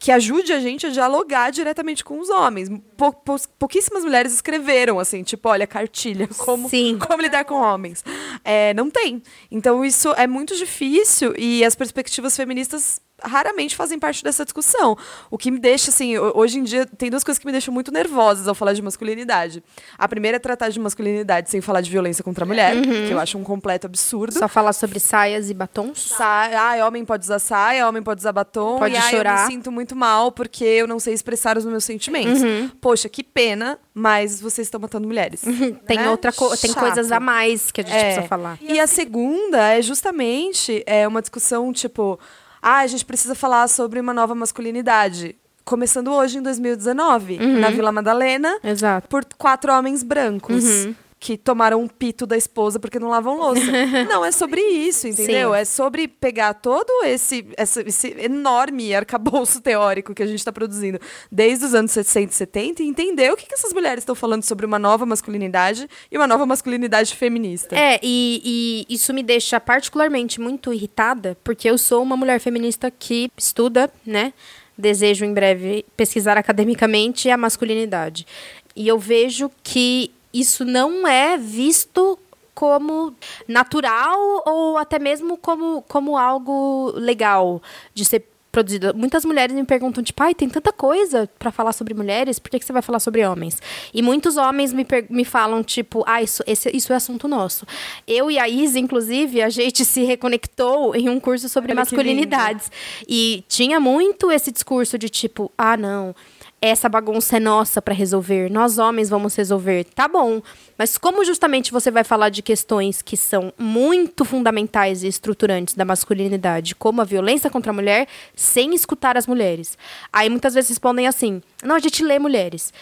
que ajude a gente a dialogar diretamente com os homens. Pou, pou, pouquíssimas mulheres escreveram assim, tipo, olha, cartilha, como, Sim. como lidar com homens. É, não tem. Então isso é muito difícil e as perspectivas feministas raramente fazem parte dessa discussão. O que me deixa, assim, hoje em dia, tem duas coisas que me deixam muito nervosas ao falar de masculinidade. A primeira é tratar de masculinidade sem falar de violência contra a mulher, uhum. que eu acho um completo absurdo. Só falar sobre saias e batons? Sa ah, homem pode usar saia, homem pode usar batom. Pode e, chorar. eu me sinto muito mal porque eu não sei expressar os meus sentimentos. Uhum. Poxa, que pena, mas vocês estão matando mulheres. Uhum. Tem né? outra co tem coisas a mais que a gente é. precisa falar. E a segunda é justamente é uma discussão, tipo ah, a gente precisa falar sobre uma nova masculinidade. Começando hoje, em 2019, uhum. na Vila Madalena, Exato. por quatro homens brancos. Uhum que tomaram um pito da esposa porque não lavam louça. não, é sobre isso, entendeu? Sim. É sobre pegar todo esse, esse, esse enorme arcabouço teórico que a gente está produzindo desde os anos 60 e 70 e entender o que, que essas mulheres estão falando sobre uma nova masculinidade e uma nova masculinidade feminista. É, e, e isso me deixa particularmente muito irritada, porque eu sou uma mulher feminista que estuda, né? Desejo em breve pesquisar academicamente a masculinidade. E eu vejo que isso não é visto como natural ou até mesmo como, como algo legal de ser produzido. Muitas mulheres me perguntam, tipo, ai, tem tanta coisa para falar sobre mulheres, por que, que você vai falar sobre homens? E muitos homens me, me falam, tipo, ah, isso, esse, isso é assunto nosso. Eu e a Isa, inclusive, a gente se reconectou em um curso sobre Olha masculinidades. E tinha muito esse discurso de tipo, ah, não essa bagunça é nossa para resolver, nós homens vamos resolver. Tá bom, mas como justamente você vai falar de questões que são muito fundamentais e estruturantes da masculinidade, como a violência contra a mulher, sem escutar as mulheres? Aí muitas vezes respondem assim: não, a gente lê mulheres.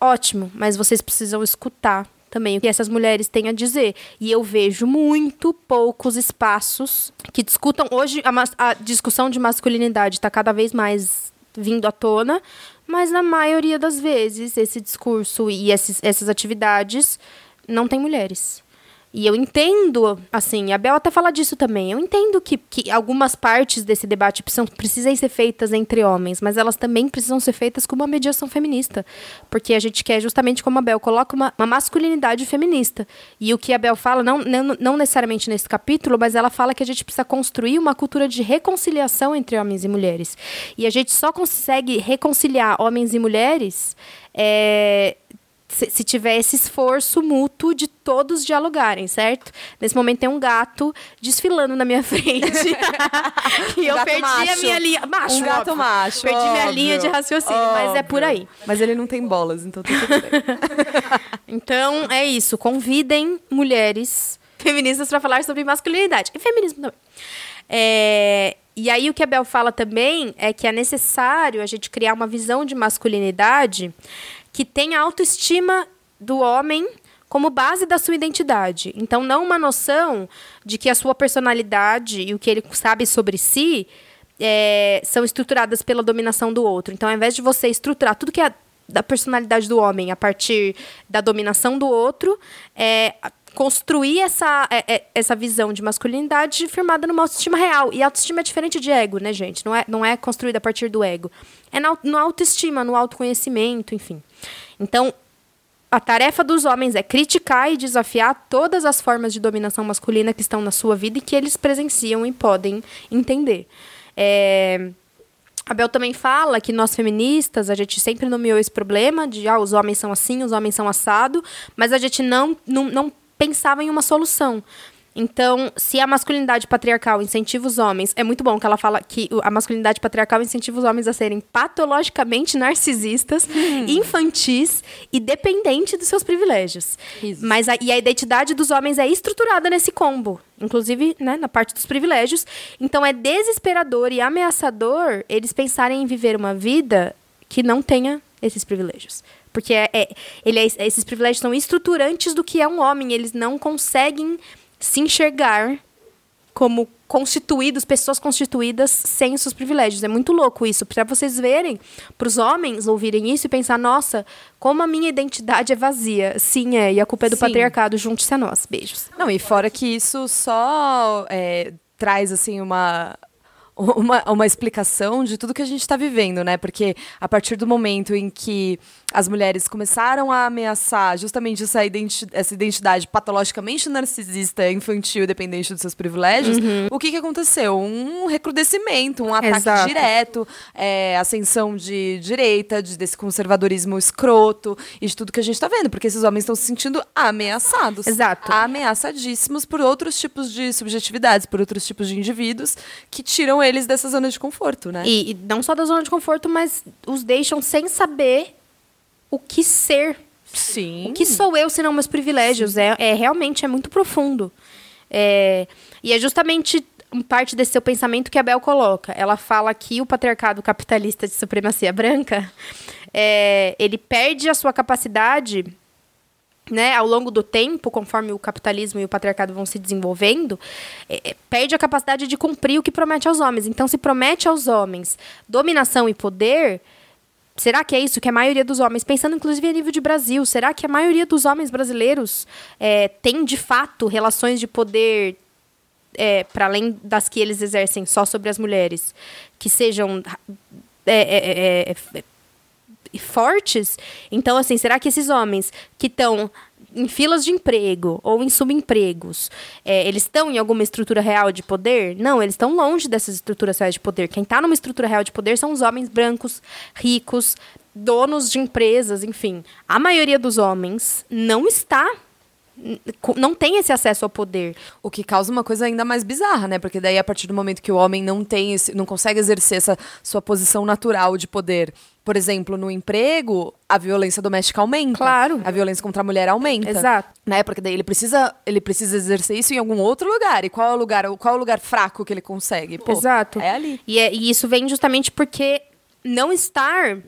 Ótimo, mas vocês precisam escutar também o que essas mulheres têm a dizer. E eu vejo muito poucos espaços que discutam. Hoje, a, a discussão de masculinidade está cada vez mais vindo à tona, mas na maioria das vezes, esse discurso e esses, essas atividades não tem mulheres. E eu entendo, assim, a Bel até fala disso também. Eu entendo que, que algumas partes desse debate precisam, precisam ser feitas entre homens, mas elas também precisam ser feitas com uma mediação feminista. Porque a gente quer, justamente como a Bel coloca, uma, uma masculinidade feminista. E o que a Bel fala, não, não, não necessariamente nesse capítulo, mas ela fala que a gente precisa construir uma cultura de reconciliação entre homens e mulheres. E a gente só consegue reconciliar homens e mulheres. É, se, se, tiver esse esforço mútuo de todos dialogarem, certo? Nesse momento tem um gato desfilando na minha frente. e eu perdi macho. a minha linha. Macho, um gato óbvio. macho. Perdi óbvio, minha linha de raciocínio, óbvio. mas é por aí. Mas ele não tem bolas, então tá tudo então, é isso. Convidem mulheres feministas para falar sobre masculinidade. E feminismo também. É, e aí o que a Bel fala também é que é necessário a gente criar uma visão de masculinidade que tem a autoestima do homem como base da sua identidade. Então, não uma noção de que a sua personalidade e o que ele sabe sobre si é, são estruturadas pela dominação do outro. Então, ao invés de você estruturar tudo que é da personalidade do homem a partir da dominação do outro, é, construir essa, é, é, essa visão de masculinidade firmada numa autoestima real. E autoestima é diferente de ego, né, gente? Não é, não é construída a partir do ego. É na, no autoestima, no autoconhecimento, enfim. Então, a tarefa dos homens é criticar e desafiar todas as formas de dominação masculina que estão na sua vida e que eles presenciam e podem entender. É... A Bel também fala que nós feministas, a gente sempre nomeou esse problema de ah, os homens são assim, os homens são assado, mas a gente não, não, não pensava em uma solução. Então, se a masculinidade patriarcal incentiva os homens, é muito bom que ela fala que a masculinidade patriarcal incentiva os homens a serem patologicamente narcisistas, infantis e dependentes dos seus privilégios. Isso. Mas a, e a identidade dos homens é estruturada nesse combo, inclusive né, na parte dos privilégios. Então é desesperador e ameaçador eles pensarem em viver uma vida que não tenha esses privilégios. Porque é, é- ele é- esses privilégios são estruturantes do que é um homem. Eles não conseguem se enxergar como constituídos, pessoas constituídas sem os seus privilégios. É muito louco isso, para vocês verem, para os homens ouvirem isso e pensar, nossa, como a minha identidade é vazia. Sim, é, e a culpa é do Sim. patriarcado, junte-se a nós. Beijos. Não, e fora que isso só é, traz, assim, uma, uma, uma explicação de tudo que a gente está vivendo, né? Porque a partir do momento em que as mulheres começaram a ameaçar justamente essa, identi essa identidade patologicamente narcisista, infantil, dependente dos seus privilégios, o que, que aconteceu? Um recrudescimento, um ataque Exato. direto, é, ascensão de direita, de, desse conservadorismo escroto e de tudo que a gente está vendo, porque esses homens estão se sentindo ameaçados Exato. ameaçadíssimos por outros tipos de subjetividades, por outros tipos de indivíduos que tiram eles dessa zona de conforto, né? E, e não só da zona de conforto, mas os deixam sem saber o que ser. Sim. O que sou eu se não meus privilégios? É, é realmente é muito profundo. É, e é justamente parte desse seu pensamento que a Bel coloca. Ela fala que o patriarcado capitalista de supremacia branca é, ele perde a sua capacidade né, ao longo do tempo, conforme o capitalismo e o patriarcado vão se desenvolvendo, é, é, perde a capacidade de cumprir o que promete aos homens. Então, se promete aos homens dominação e poder, será que é isso que a maioria dos homens, pensando inclusive a nível de Brasil, será que a maioria dos homens brasileiros é, tem de fato relações de poder é, para além das que eles exercem só sobre as mulheres, que sejam é, é, é, é, fortes. Então, assim, será que esses homens que estão em filas de emprego ou em subempregos, é, eles estão em alguma estrutura real de poder? Não, eles estão longe dessas estruturas reais de poder. Quem está numa estrutura real de poder são os homens brancos, ricos, donos de empresas, enfim. A maioria dos homens não está não tem esse acesso ao poder. O que causa uma coisa ainda mais bizarra, né? Porque daí, a partir do momento que o homem não tem esse, não consegue exercer essa sua posição natural de poder, por exemplo, no emprego, a violência doméstica aumenta. Claro. A violência contra a mulher aumenta. Exato. Né? Porque daí ele precisa, ele precisa exercer isso em algum outro lugar. E qual é o lugar, qual é o lugar fraco que ele consegue? Pô, Exato. É ali. E, é- e isso vem justamente porque não estar.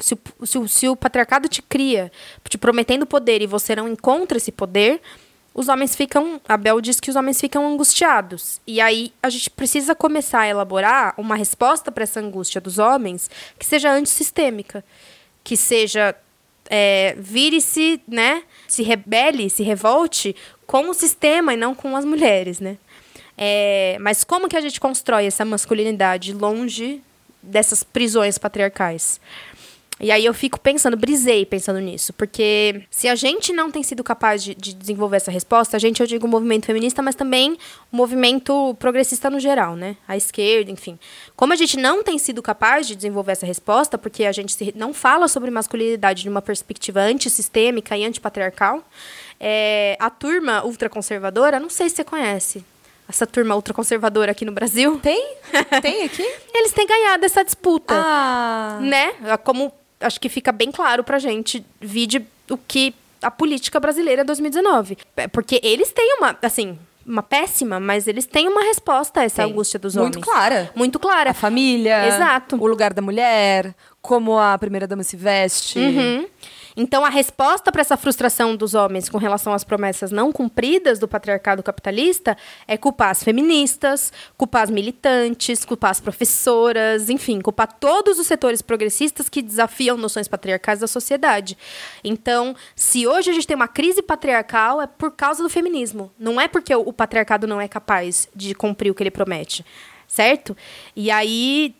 Se o, se, o, se o patriarcado te cria, te prometendo poder e você não encontra esse poder, os homens ficam. A Bel diz que os homens ficam angustiados. E aí a gente precisa começar a elaborar uma resposta para essa angústia dos homens que seja antissistêmica. Que seja. É, vire-se, né? Se rebele, se revolte com o sistema e não com as mulheres, né? É, mas como que a gente constrói essa masculinidade longe dessas prisões patriarcais? E aí eu fico pensando, brisei pensando nisso, porque se a gente não tem sido capaz de, de desenvolver essa resposta, a gente, eu digo o movimento feminista, mas também o movimento progressista no geral, né? A esquerda, enfim. Como a gente não tem sido capaz de desenvolver essa resposta, porque a gente não fala sobre masculinidade de uma perspectiva antissistêmica e antipatriarcal, é, a turma ultraconservadora, não sei se você conhece essa turma ultraconservadora aqui no Brasil, Tem? Tem aqui? eles têm ganhado essa disputa ah. né? Como acho que fica bem claro pra gente, vide o que a política brasileira é 2019. É, Porque eles têm uma, assim, uma péssima, mas eles têm uma resposta a essa Tem. angústia dos Muito homens. clara. Muito clara. A família. Exato. O lugar da mulher. Como a primeira dama se veste. Uhum. Então, a resposta para essa frustração dos homens com relação às promessas não cumpridas do patriarcado capitalista é culpar as feministas, culpar as militantes, culpar as professoras, enfim, culpar todos os setores progressistas que desafiam noções patriarcais da sociedade. Então, se hoje a gente tem uma crise patriarcal, é por causa do feminismo. Não é porque o patriarcado não é capaz de cumprir o que ele promete, certo? E aí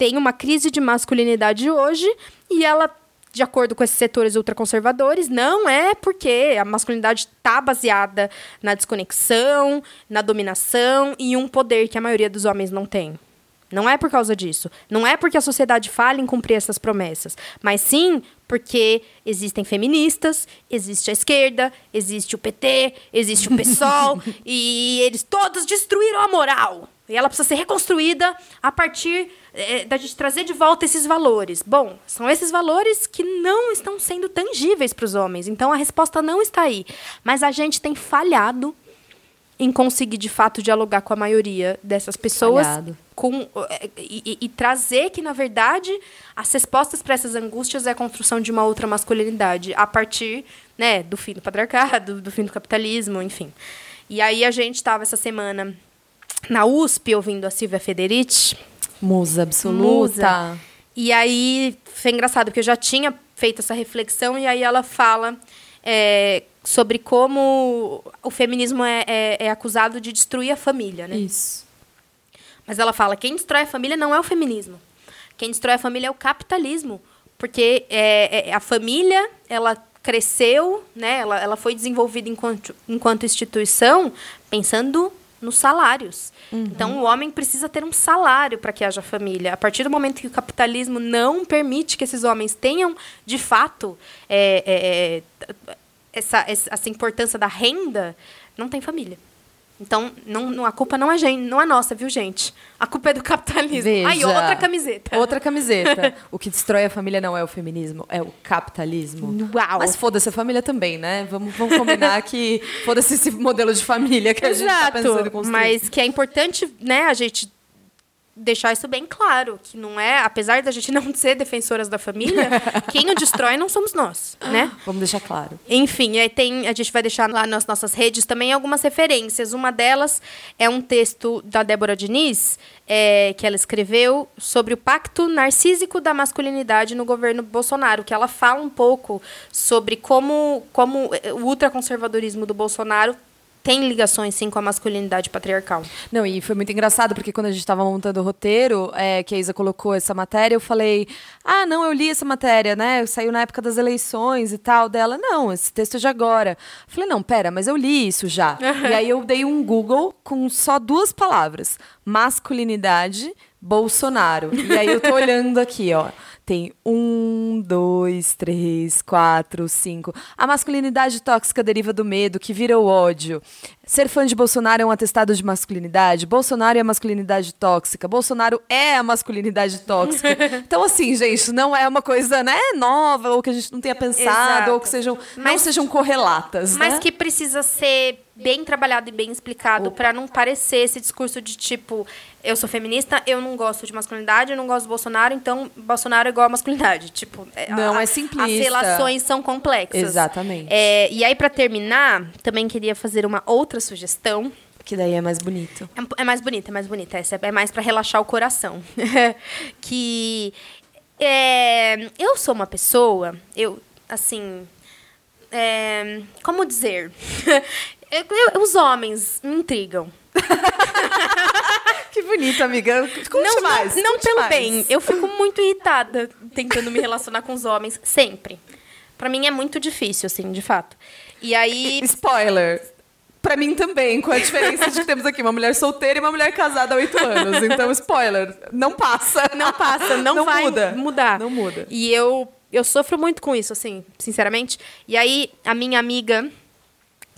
tem uma crise de masculinidade hoje e ela, de acordo com esses setores ultraconservadores, não é porque a masculinidade está baseada na desconexão, na dominação e um poder que a maioria dos homens não tem. Não é por causa disso. Não é porque a sociedade falha em cumprir essas promessas, mas sim porque existem feministas, existe a esquerda, existe o PT, existe o PSOL e eles todos destruíram a moral. E ela precisa ser reconstruída a partir é, da gente trazer de volta esses valores. Bom, são esses valores que não estão sendo tangíveis para os homens. Então a resposta não está aí. Mas a gente tem falhado em conseguir de fato dialogar com a maioria dessas pessoas com, e, e, trazer que, na verdade, as respostas para essas angústias é a construção de uma outra masculinidade a partir né, do fim do patriarcado, do fim do capitalismo, enfim. E aí a gente estava essa semana na USP ouvindo a Silvia Federici. Musa absoluta. Musa. E aí foi engraçado, porque eu já tinha feito essa reflexão, e aí ela fala é, sobre como o feminismo é, é, é, acusado de destruir a família, né? Isso. Mas ela fala, quem destrói a família não é o feminismo. Quem destrói a família é o capitalismo. Porque é, é a família, ela cresceu, né? ela, ela foi desenvolvida enquanto, enquanto instituição pensando nos salários. Uhum. Então, o homem precisa ter um salário para que haja família. A partir do momento que o capitalismo não permite que esses homens tenham, de fato, é, é, é essa, essa importância da renda, não tem família. Então, não, não, a culpa não é, gente, não é nossa, viu, gente? A culpa é do capitalismo. Veja, Aí, outra camiseta. Outra camiseta. o que destrói a família não é o feminismo, é o capitalismo. Uau! Mas foda-se a família também, né? Vamos, vamos combinar que foda-se esse modelo de família que Exato, a gente tá pensando em construir. Mas que é importante, né, a gente deixar isso bem claro, que não é, apesar da gente não ser defensoras da família, quem o destrói não somos nós, né? Vamos deixar claro. Enfim, aí tem, a gente vai deixar lá nas nossas redes também algumas referências. Uma delas é um texto da Débora Diniz, é, que ela escreveu sobre o pacto narcísico da masculinidade no governo Bolsonaro, que ela fala um pouco sobre como, como o ultraconservadorismo do Bolsonaro tem ligações, sim, com a masculinidade patriarcal. Não, e foi muito engraçado, porque quando a gente estava montando o roteiro, é, que a Isa colocou essa matéria, eu falei, ah, não, eu li essa matéria, né? Saiu na época das eleições e tal, dela, não, esse texto é de agora. Eu falei, não, pera, mas eu li isso já. e aí eu dei um Google com só duas palavras, masculinidade, Bolsonaro. E aí eu tô olhando aqui, ó. Tem um, dois, três, quatro, cinco. A masculinidade tóxica deriva do medo, que vira o ódio. Ser fã de Bolsonaro é um atestado de masculinidade. Bolsonaro é a masculinidade tóxica. Bolsonaro é a masculinidade tóxica. Então, assim, gente, não é uma coisa né, nova, ou que a gente não tenha pensado, Exato. ou que sejam, mas, não sejam correlatas. Mas né? que precisa ser bem trabalhado e bem explicado para não parecer esse discurso de tipo eu sou feminista, eu não gosto de masculinidade, eu não gosto do Bolsonaro, então Bolsonaro é igual a masculinidade. Tipo, é, não a, é simplista. As relações são complexas. Exatamente. É, e aí, para terminar, também queria fazer uma outra sugestão. Que daí é mais bonito. É, é mais bonita, é mais bonita. Essa é mais para relaxar o coração. que é, eu sou uma pessoa, eu, assim, é, como dizer? eu, eu, os homens me intrigam. que bonito, amiga. Conte não, mais. Não, não pelo mais. bem. Eu fico muito irritada tentando me relacionar com os homens, sempre. Para mim é muito difícil, assim, de fato. E aí. Spoiler. Pra mim também, com a diferença de que temos aqui uma mulher solteira e uma mulher casada há oito anos. Então, spoiler, não passa. Não passa, não, não vai muda. mudar. Não muda. E eu, eu sofro muito com isso, assim, sinceramente. E aí, a minha amiga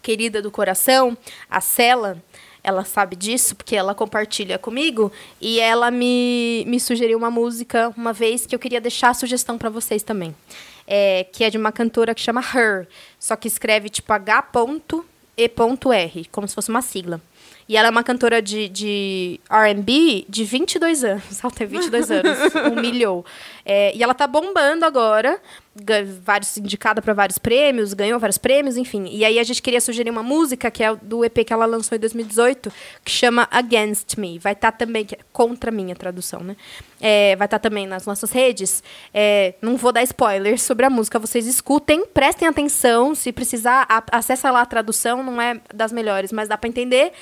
querida do coração, a Cela, ela sabe disso, porque ela compartilha comigo. E ela me, me sugeriu uma música uma vez que eu queria deixar a sugestão para vocês também. É, que é de uma cantora que chama Her. Só que escreve tipo H.E.R, como se fosse uma sigla. E ela é uma cantora de, de R&B de 22 anos. Ela tem 22 anos. Humilhou. É, e ela tá bombando agora. Vários, indicada para vários prêmios, ganhou vários prêmios, enfim. E aí a gente queria sugerir uma música, que é do EP que ela lançou em 2018, que chama Against Me. Vai estar tá também, é contra a minha tradução, né? É, vai estar tá também nas nossas redes. É, não vou dar spoilers sobre a música, vocês escutem, prestem atenção. Se precisar, acessa lá a tradução, não é das melhores, mas dá para entender.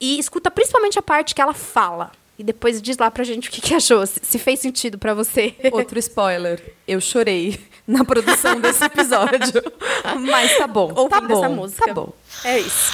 E escuta principalmente a parte que ela fala. E depois diz lá pra gente o que, que achou, se, fez sentido para você. Outro spoiler. Eu chorei na produção desse episódio. Mas tá bom. Ouvindo tá bom. essa música. Tá bom. É isso.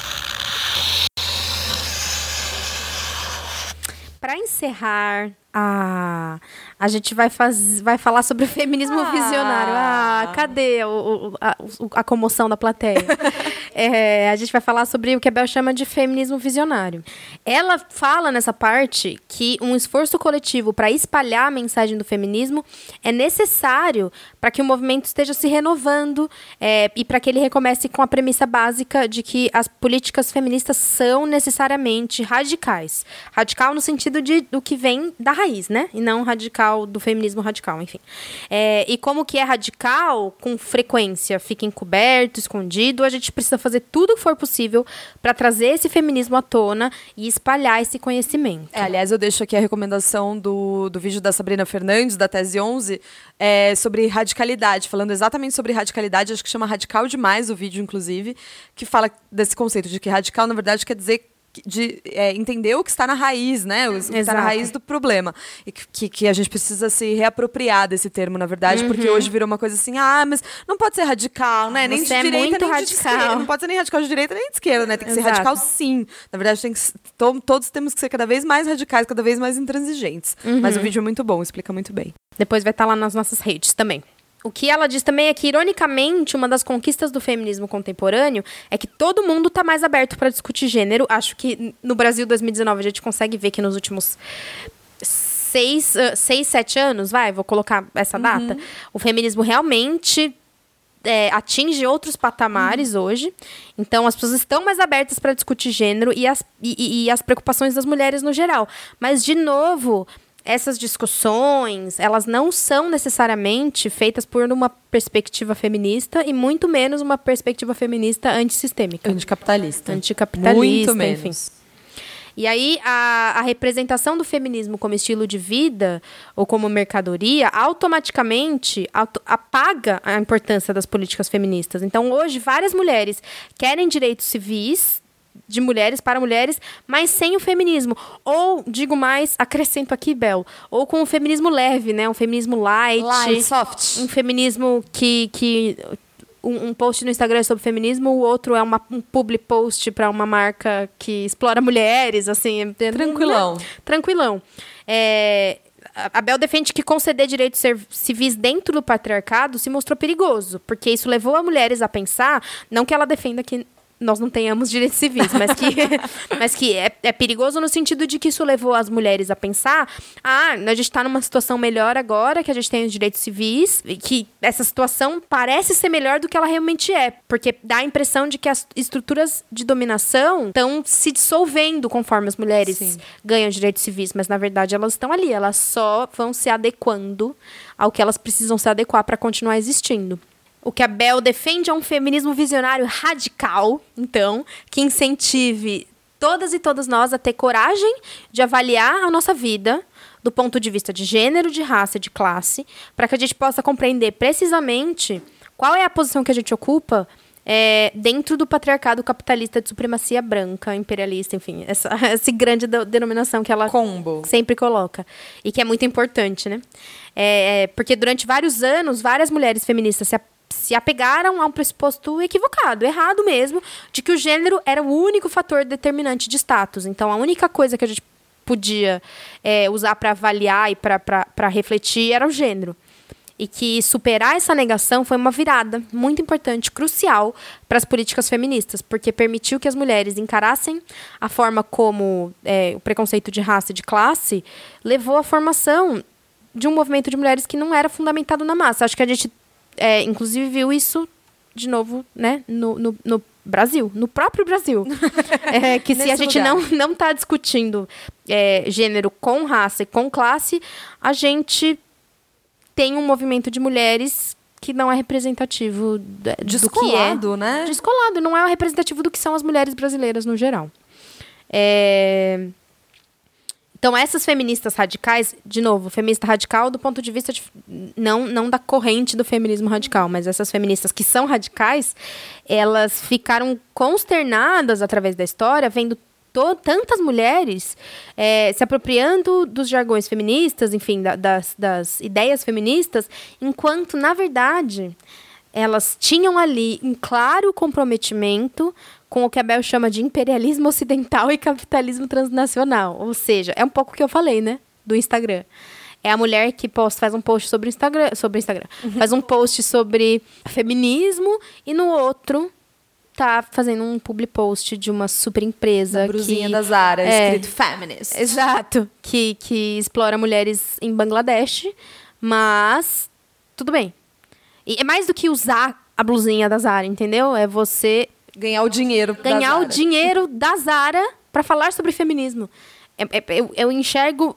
Para encerrar, ah, a gente vai, faz, vai falar sobre o feminismo Ah. visionário. Ah, cadê o, o- a, a comoção da plateia? É, a gente vai falar sobre o que a Bel chama de feminismo visionário. Ela fala nessa parte que um esforço coletivo para espalhar a mensagem do feminismo é necessário para que o movimento esteja se renovando é, e para que ele recomece com a premissa básica de que as políticas feministas são necessariamente radicais. Radical no sentido de do que vem da raiz, né? E não radical do feminismo radical, enfim. É, e como que é radical, com frequência fica encoberto, escondido, a gente precisa fazer tudo o que for possível para trazer esse feminismo à tona e espalhar esse conhecimento. É, aliás, eu deixo aqui a recomendação do, do vídeo da Sabrina Fernandes, da Tese 11, é, sobre radicalidade, falando exatamente sobre radicalidade, acho que chama Radical Demais o vídeo, inclusive, que fala desse conceito de que radical, na verdade, quer dizer de é, entender o que está na raiz, né? O que está na raiz do problema. E que- que, a gente precisa se reapropriar desse termo, na verdade, Uhum. porque hoje virou uma coisa assim, ah, mas não pode ser radical, né? Nem Você é de direita, muito nem de radical. esquerda. Não pode ser nem radical de direita, nem de esquerda, né? Tem que ser Exato. radical sim. Na verdade, tem que, to- todos temos que ser cada vez mais radicais, cada vez mais intransigentes. Mas Uhum. o vídeo é muito bom, explica muito bem. Depois vai estar lá nas nossas redes também. O que ela diz também é que, ironicamente, uma das conquistas do feminismo contemporâneo é que todo mundo está mais aberto para discutir gênero. Acho que no Brasil 2019 a gente consegue ver que nos últimos seis, ah, seis sete anos, vai, vou colocar essa data, o feminismo realmente é, atinge outros patamares hoje. Então, as pessoas estão mais abertas para discutir gênero e as, e- e- e as preocupações das mulheres no geral. Mas, de novo, essas discussões, elas não são necessariamente feitas por uma perspectiva feminista e muito menos uma perspectiva feminista antissistêmica. Anticapitalista. Anticapitalista, Muito enfim. menos. E aí, a, a representação do feminismo como estilo de vida ou como mercadoria automaticamente auto- apaga a importância das políticas feministas. Então, hoje, várias mulheres querem direitos civis de mulheres para mulheres, mas sem o feminismo. Ou, digo mais, acrescento aqui, Bel, ou com o feminismo leve, né? Um feminismo light. Light, soft. Um feminismo que. que um, um post no Instagram é sobre feminismo, o outro é uma, um public post para uma marca que explora mulheres, assim. é- Tranquilão. Tranquilão. É, a Bel defende que conceder direitos ser- civis dentro do patriarcado se mostrou perigoso, porque isso levou a mulheres a pensar, não que ela defenda que nós não tenhamos direitos civis, mas que, mas que é, é perigoso no sentido de que isso levou as mulheres a pensar: ah, a gente está numa situação melhor agora, que a gente tem os direitos civis, e que essa situação parece ser melhor do que ela realmente é, porque dá a impressão de que as estruturas de dominação estão se dissolvendo conforme as mulheres Sim. ganham direitos civis, mas na verdade elas estão ali, elas só vão se adequando ao que elas precisam se adequar para continuar existindo. O que a Bel defende é um feminismo visionário radical, então, que incentive todas e todos nós a ter coragem de avaliar a nossa vida do ponto de vista de gênero, de raça, e de classe, para que a gente possa compreender precisamente qual é a posição que a gente ocupa é, dentro do patriarcado capitalista de supremacia branca, imperialista, enfim, essa, essa grande denominação que ela Combo. sempre coloca. E que é muito importante, né? É, porque durante vários anos, várias mulheres feministas se, se apegaram a um pressuposto equivocado, errado mesmo, de que o gênero era o único fator determinante de status. Então, a única coisa que a gente podia é, usar para avaliar e para refletir era o gênero. E que superar essa negação foi uma virada muito importante, crucial para as políticas feministas, porque permitiu que as mulheres encarassem a forma como é, o preconceito de raça e de classe levou à formação de um movimento de mulheres que não era fundamentado na massa. Acho que a gente, é, inclusive, viu isso de novo, né, no, no, no Brasil, no próprio Brasil. É, que se a gente lugar. não não está discutindo é, gênero com raça e com classe, a gente tem um movimento de mulheres que não é representativo do que é. Descolado, né? Descolado, não é representativo do que são as mulheres brasileiras no geral. É, Então, essas feministas radicais, de novo, feminista radical do ponto de vista de, não, não da corrente do feminismo radical, mas essas feministas que são radicais, elas ficaram consternadas através da história, vendo tantas mulheres eh, se apropriando dos jargões feministas, enfim, da- das, das ideias feministas, enquanto, na verdade, elas tinham ali um claro comprometimento com o que a Bel chama de imperialismo ocidental e capitalismo transnacional. Ou seja, é um pouco o que eu falei, né? Do Instagram. É a mulher que posta, faz um post sobre o Instagram, sobre o Instagram. Uhum. Faz um post sobre feminismo e no outro tá fazendo um public post de uma super empresa. A brusinha que, da Zara, é, escrito feminist. Exato. Que, que explora mulheres em Bangladesh, mas tudo bem. E é mais do que usar a blusinha da Zara, entendeu? É você ganhar o dinheiro ganhar o dinheiro da Zara para falar sobre feminismo. É, é, eu, eu enxergo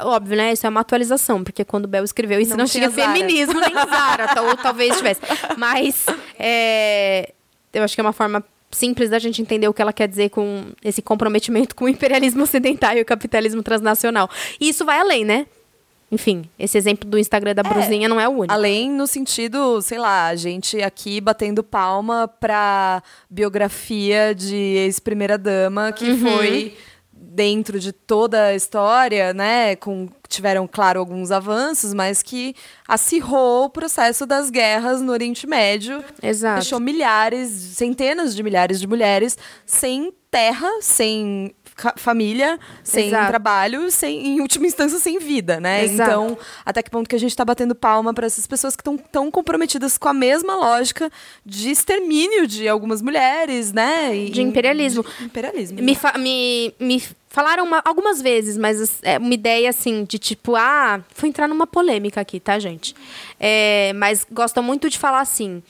Óbvio, né? Isso é uma atualização, porque quando o Bel escreveu isso não, não tinha, tinha feminismo nem Zara, ou talvez tivesse. Mas é, eu acho que é uma forma simples da gente entender o que ela quer dizer com esse comprometimento com o imperialismo ocidental e o capitalismo transnacional. E isso vai além, né? Enfim, esse exemplo do Instagram da é, Bruzinha não é o único. Além no sentido, sei lá, a gente aqui batendo palma pra biografia de ex-primeira dama que uhum. foi dentro de toda a história, né, com, tiveram, claro, alguns avanços, mas que acirrou o processo das guerras no Oriente Médio. Exato. Deixou milhares, centenas de milhares de mulheres sem terra, sem família, sem Exato. trabalho, sem, em última instância, sem vida, né? Exato. Então, até que ponto que a gente está batendo palma para essas pessoas que estão tão comprometidas com a mesma lógica de extermínio de algumas mulheres, né? E, de imperialismo. De imperialismo. Me, me, me falaram uma, algumas vezes, mas é uma ideia assim, de tipo, ah, vou entrar numa polêmica aqui, tá, gente? É, mas gostam muito de falar assim.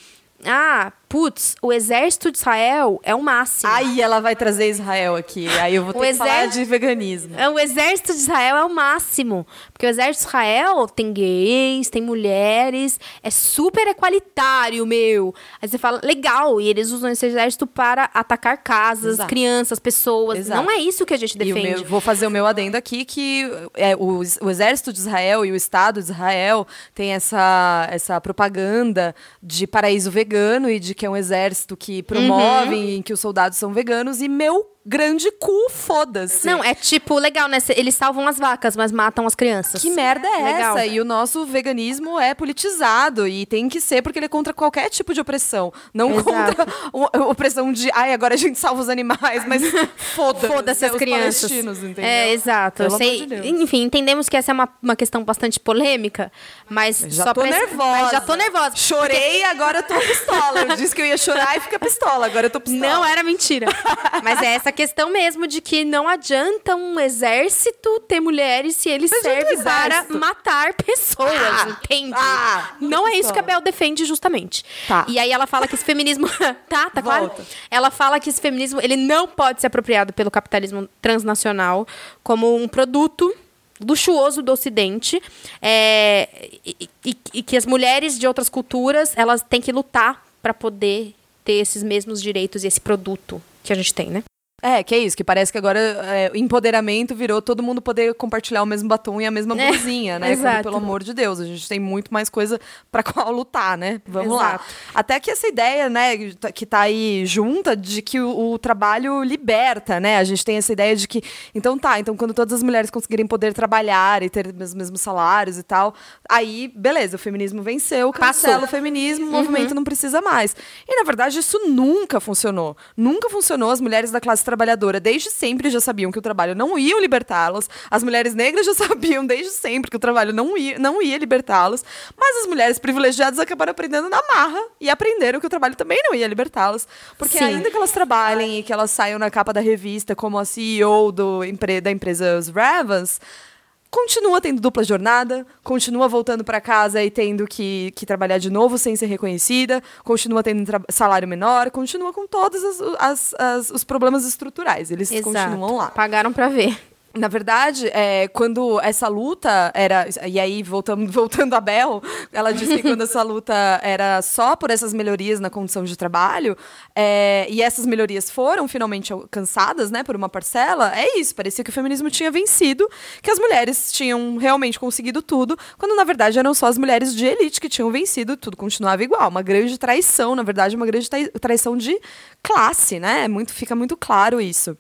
Ah, putz, o exército de Israel é o máximo. Aí ela vai trazer Israel aqui. Aí eu vou ter o que falar de veganismo. É, o exército de Israel é o máximo. Porque o exército de Israel tem gays, tem mulheres, é super equalitário, meu. Aí você fala, legal, e eles usam esse exército para atacar casas, Exato. crianças, pessoas. Exato. Não é isso que a gente defende. Meu, vou fazer o meu adendo aqui, que é, o, o exército de Israel e o Estado de Israel tem essa, essa propaganda de paraíso vegano e de que é um exército que promove, uhum. em que os soldados são veganos, e meu grande cu, foda-se. Não, é tipo, legal, né? Eles salvam as vacas, mas matam as crianças. Que merda é legal. essa? E o nosso veganismo é politizado e tem que ser porque ele é contra qualquer tipo de opressão. Não Exato. contra a opressão de, ai, agora a gente salva os animais, mas foda-se. Foda-se as crianças. É, exato. Pelo sei, de enfim, entendemos que essa é uma, uma questão bastante polêmica, mas já só tô nervosa. já tô nervosa. Chorei porque... agora eu tô pistola. Eu disse que eu ia chorar e fica pistola. Agora eu tô pistola. Não era mentira. mas é essa questão mesmo de que não adianta um exército ter mulheres se ele serve para matar pessoas, ah, entende? Ah, não é isso que a Bel defende justamente. Tá. E aí ela fala que esse feminismo tá, tá claro? Ela fala que esse feminismo ele não pode ser apropriado pelo capitalismo transnacional como um produto luxuoso do Ocidente é, e, e, e, que as mulheres de outras culturas elas têm que lutar para poder ter esses mesmos direitos e esse produto que a gente tem, né? É, que é isso, que parece que agora é, empoderamento virou todo mundo poder compartilhar o mesmo batom e a mesma é, blusinha, né? Quando, pelo amor de Deus, a gente tem muito mais coisa para qual lutar, né? Vamos Exato. lá. Até que essa ideia, né, que tá aí junta de que o, o, trabalho liberta, né? A gente tem essa ideia de que, então tá, então quando todas as mulheres conseguirem poder trabalhar e ter os mesmos salários e tal, aí, beleza, o feminismo venceu, cancela o feminismo, o uhum. movimento não precisa mais. E na verdade isso nunca funcionou. Nunca funcionou as mulheres da classe trabalhadora desde sempre já sabiam que o trabalho não ia libertá-las. As mulheres negras já sabiam desde sempre que o trabalho não ia, não ia libertá-las. Mas as mulheres privilegiadas acabaram aprendendo na marra e aprenderam que o trabalho também não ia libertá-las. Porque Sim. ainda que elas trabalhem e que elas saiam na capa da revista como a CEO do, da empresa Os Ravens, continua tendo dupla jornada, continua voltando para casa e tendo que, que trabalhar de novo sem ser reconhecida, continua tendo salário menor, continua com todos as, as, as, os problemas estruturais. Eles Exato. continuam lá. Pagaram para ver. Na verdade, é, quando essa luta era. E aí, voltando, voltando a Bel, ela disse que quando essa luta era só por essas melhorias na condição de trabalho, é, e essas melhorias foram finalmente alcançadas né, por uma parcela, é isso. Parecia que o feminismo tinha vencido, que as mulheres tinham realmente conseguido tudo, quando na verdade eram só as mulheres de elite que tinham vencido tudo continuava igual. Uma grande traição, na verdade, uma grande traição de classe, né? Muito, fica muito claro isso.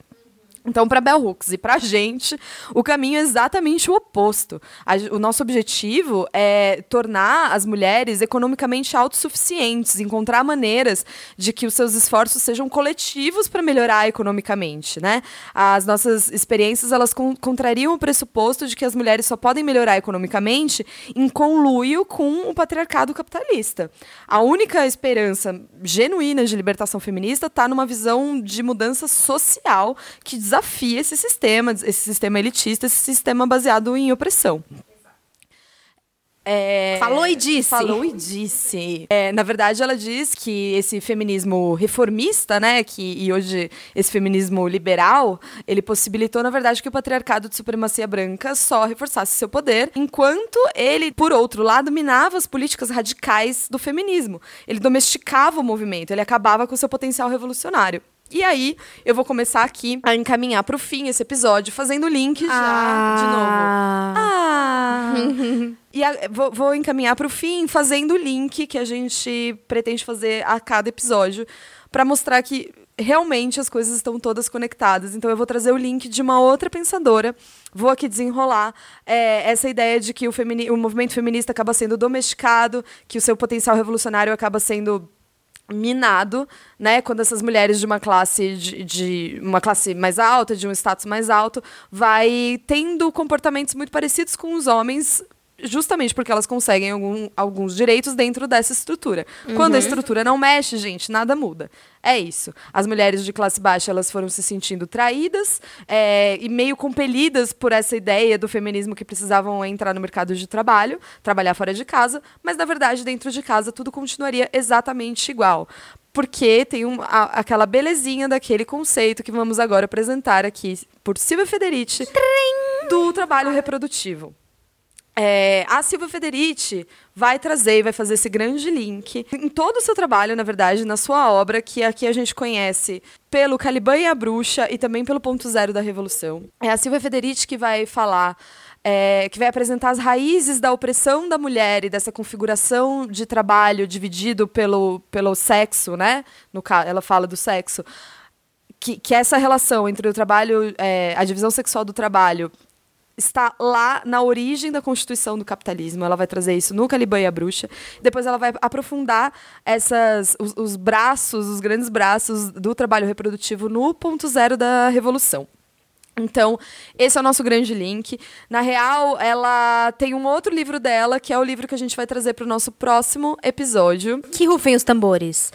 Então, para Bell Hooks e para a gente, o caminho é exatamente o oposto. A, o nosso objetivo é tornar as mulheres economicamente autossuficientes, encontrar maneiras de que os seus esforços sejam coletivos para melhorar economicamente, né? As nossas experiências elas con contrariam o pressuposto de que as mulheres só podem melhorar economicamente em conluio com o patriarcado capitalista. A única esperança genuína de libertação feminista está numa visão de mudança social que desafia esse sistema, esse sistema elitista, esse sistema baseado em opressão. É, falou e disse. Falou e disse. É, na verdade, ela diz que esse feminismo reformista, né, que, e hoje esse feminismo liberal, ele possibilitou, na verdade, que o patriarcado de supremacia branca só reforçasse seu poder, enquanto ele, por outro lado, minava as políticas radicais do feminismo. Ele domesticava o movimento, ele acabava com seu potencial revolucionário. E aí, eu vou começar aqui a encaminhar para o fim esse episódio, fazendo o link já ah. de novo. Ah! e a, vou, vou encaminhar para o fim, fazendo o link que a gente pretende fazer a cada episódio, para mostrar que realmente as coisas estão todas conectadas. Então, eu vou trazer o link de uma outra pensadora. Vou aqui desenrolar é, essa ideia de que o, o movimento feminista acaba sendo domesticado, que o seu potencial revolucionário acaba sendo minado, né? Quando essas mulheres de uma classe de, de, uma classe mais alta, de um status mais alto, vai tendo comportamentos muito parecidos com os homens justamente porque elas conseguem algum, alguns direitos dentro dessa estrutura. Uhum. Quando a estrutura não mexe, gente, nada muda. É isso. As mulheres de classe baixa elas foram se sentindo traídas é, e meio compelidas por essa ideia do feminismo que precisavam entrar no mercado de trabalho, trabalhar fora de casa, mas na verdade dentro de casa tudo continuaria exatamente igual porque tem um, a, aquela belezinha daquele conceito que vamos agora apresentar aqui por Silvia Federici do trabalho reprodutivo. É, a Silvia Federici vai trazer e vai fazer esse grande link em todo o seu trabalho, na verdade, na sua obra, que aqui a gente conhece pelo Caliban e a Bruxa e também pelo Ponto Zero da Revolução. É a Silvia Federici que vai falar é, que vai apresentar as raízes da opressão da mulher e dessa configuração de trabalho dividido pelo, pelo sexo, né? No, ela fala do sexo. Que, que essa relação entre o trabalho, é, a divisão sexual do trabalho está lá na origem da constituição do capitalismo. Ela vai trazer isso no Caliban e a Bruxa. Depois ela vai aprofundar essas, os, os braços, os grandes braços do trabalho reprodutivo no ponto zero da revolução. Então, esse é o nosso grande link. Na real, ela tem um outro livro dela, que é o livro que a gente vai trazer para o nosso próximo episódio. Que rufem os tambores.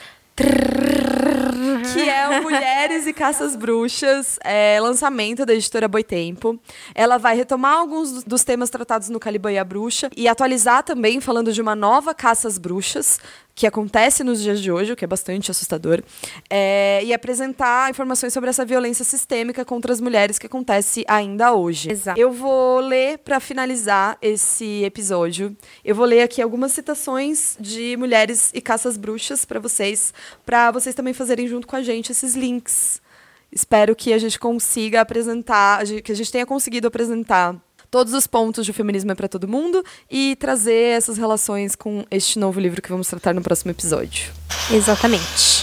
Que é o Mulheres e Caças Bruxas, é, lançamento da editora Boitempo. Ela vai retomar alguns dos temas tratados no Caliban e a Bruxa e atualizar também, falando de uma nova Caça às Bruxas, que acontece nos dias de hoje, o que é bastante assustador, é, e apresentar informações sobre essa violência sistêmica contra as mulheres que acontece ainda hoje. Exato. Eu vou ler para finalizar esse episódio. Eu vou ler aqui algumas citações de mulheres e caças bruxas para vocês, para vocês também fazerem junto com a gente esses links. Espero que a gente consiga apresentar, que a gente tenha conseguido apresentar todos os pontos de feminismo é para todo mundo e trazer essas relações com este novo livro que vamos tratar no próximo episódio. Exatamente.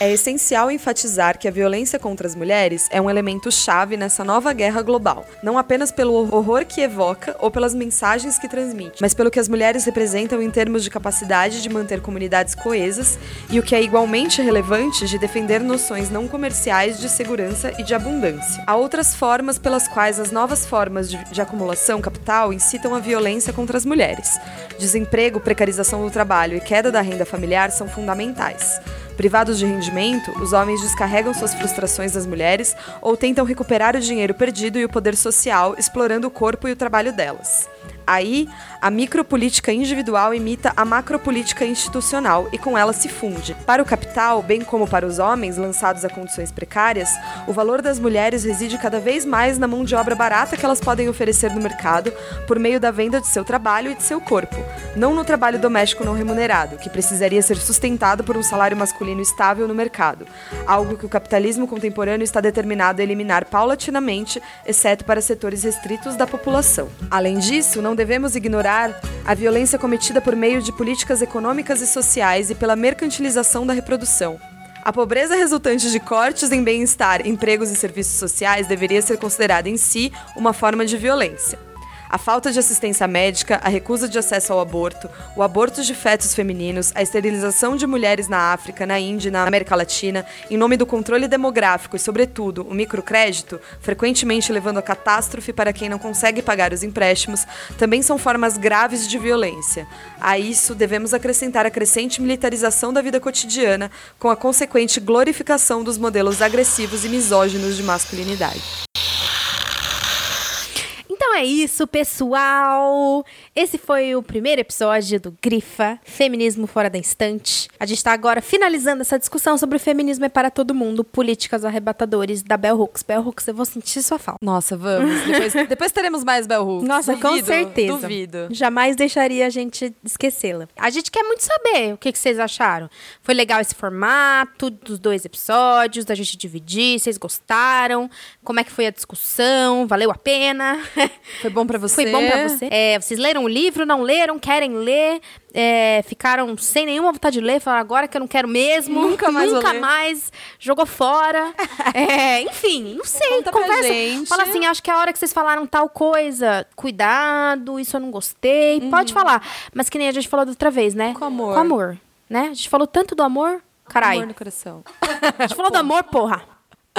É essencial enfatizar que a violência contra as mulheres é um elemento chave nessa nova guerra global, não apenas pelo horror que evoca ou pelas mensagens que transmite, mas pelo que as mulheres representam em termos de capacidade de manter comunidades coesas e o que é igualmente relevante de defender noções não comerciais de segurança e de abundância. Há outras formas pelas quais as novas formas de, de acumulação capital incitam a violência contra as mulheres. Desemprego, precarização do trabalho e queda da renda familiar são fundamentais. Privados de rendimento, os homens descarregam suas frustrações nas mulheres ou tentam recuperar o dinheiro perdido e o poder social explorando o corpo e o trabalho delas. Aí, a micropolítica individual imita a macropolítica institucional e com ela se funde. Para o capital, bem como para os homens lançados a condições precárias, o valor das mulheres reside cada vez mais na mão de obra barata que elas podem oferecer no mercado por meio da venda de seu trabalho e de seu corpo, não no trabalho doméstico não remunerado, que precisaria ser sustentado por um salário masculino estável no mercado, algo que o capitalismo contemporâneo está determinado a eliminar paulatinamente, exceto para setores restritos da população. Além disso, não devemos ignorar a violência cometida por meio de políticas econômicas e sociais e pela mercantilização da reprodução. A pobreza resultante de cortes em bem-estar, empregos e serviços sociais deveria ser considerada em si uma forma de violência. A falta de assistência médica, a recusa de acesso ao aborto, o aborto de fetos femininos, a esterilização de mulheres na África, na Índia na América Latina, em nome do controle demográfico e, sobretudo, o microcrédito, frequentemente levando a catástrofe para quem não consegue pagar os empréstimos, também são formas graves de violência. A isso devemos acrescentar a crescente militarização da vida cotidiana, com a consequente glorificação dos modelos agressivos e misóginos de masculinidade. É isso, pessoal. Esse foi o primeiro episódio do Grifa Feminismo Fora da Instante. A gente está agora finalizando essa discussão sobre o feminismo é para todo mundo, políticas arrebatadores da Bell Hooks. Bell Hooks, eu vou sentir sua falta. Nossa, vamos. Depois, depois teremos mais Bell Hooks. Nossa, duvido, com certeza. Duvido. Jamais deixaria a gente esquecê-la. A gente quer muito saber o que, que vocês acharam. Foi legal esse formato dos dois episódios, da gente dividir, vocês gostaram? Como é que foi a discussão? Valeu a pena? Foi bom pra você? Foi bom pra você? É, vocês leram o livro, não leram, querem ler, é, ficaram sem nenhuma vontade de ler, falaram agora que eu não quero mesmo. Nunca mais vou Nunca ler. mais. Jogou fora. É, enfim, não sei. Conta pra conversa. gente. Fala assim, acho que a hora que vocês falaram tal coisa, cuidado, isso eu não gostei. Pode falar. Mas que nem a gente falou da outra vez, né? Uhum. Com amor. Com amor, né? A gente falou tanto do amor. Caralho. Amor no coração. A gente falou do amor, porra.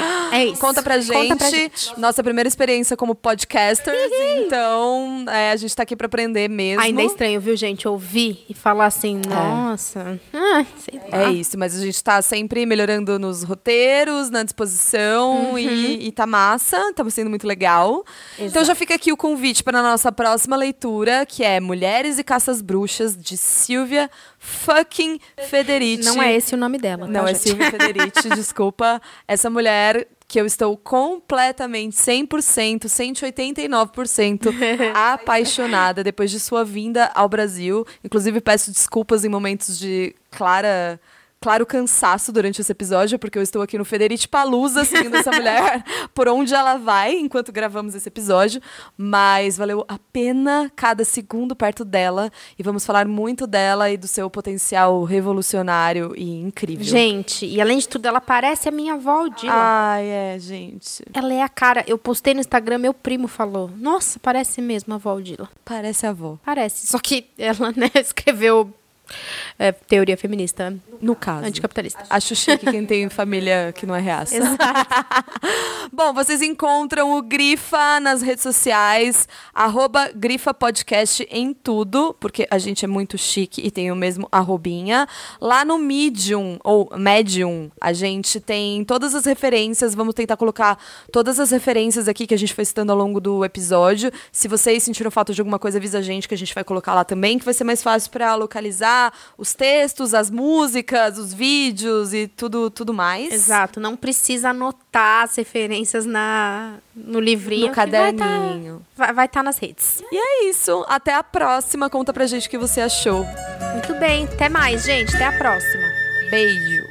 É isso. Conta pra, gente, Conta pra gente. Nossa primeira experiência como podcasters. então, é, a gente tá aqui pra aprender mesmo. Ainda é estranho, viu, gente? Ouvir e falar assim, nossa. Ah, sei lá. É isso, mas a gente tá sempre melhorando nos roteiros, na disposição Uhum. e, e tá massa, tá sendo muito legal. Então já fica aqui o convite para a nossa próxima leitura, que é Mulheres e Caças Bruxas, de Silvia fucking Federici. Não é esse o nome dela. Não, tá, é? Silvia Federici, desculpa. Essa mulher que eu estou completamente, 100%, 189% apaixonada depois de sua vinda ao Brasil. Inclusive, peço desculpas em momentos de clara... Claro cansaço durante esse episódio, porque eu estou aqui no Federici Palusa seguindo essa mulher por onde ela vai enquanto gravamos esse episódio. Mas valeu a pena cada segundo perto dela. E vamos falar muito dela e do seu potencial revolucionário e incrível. Gente, e além de tudo, ela parece a minha avó, Odila. Ai, é, gente. Ela é a cara. Eu postei no Instagram, meu primo falou. Nossa, parece mesmo a avó Odila. Parece a avó. Parece. Só que ela, né, escreveu é, teoria feminista No caso. anticapitalista. Acho chique quem tem família que não é reaça. Bom, vocês encontram o Grifa nas redes sociais, arroba Grifa Podcast em tudo, porque a gente é muito chique e tem o mesmo arrobinha. Lá no Medium, ou Medium, a gente tem todas as referências, vamos tentar colocar todas as referências aqui que a gente foi citando ao longo do episódio. Se vocês sentiram falta de alguma coisa, avisa a gente que a gente vai colocar lá também, que vai ser mais fácil para localizar os textos, as músicas, os vídeos e tudo, tudo mais. Exato. Não precisa anotar as referências na, no livrinho. No vai tá- caderninho. Vai vai estar nas redes. E é isso. Até a próxima. Conta pra gente o que você achou. Muito bem. Até mais, gente. Até a próxima. Beijo.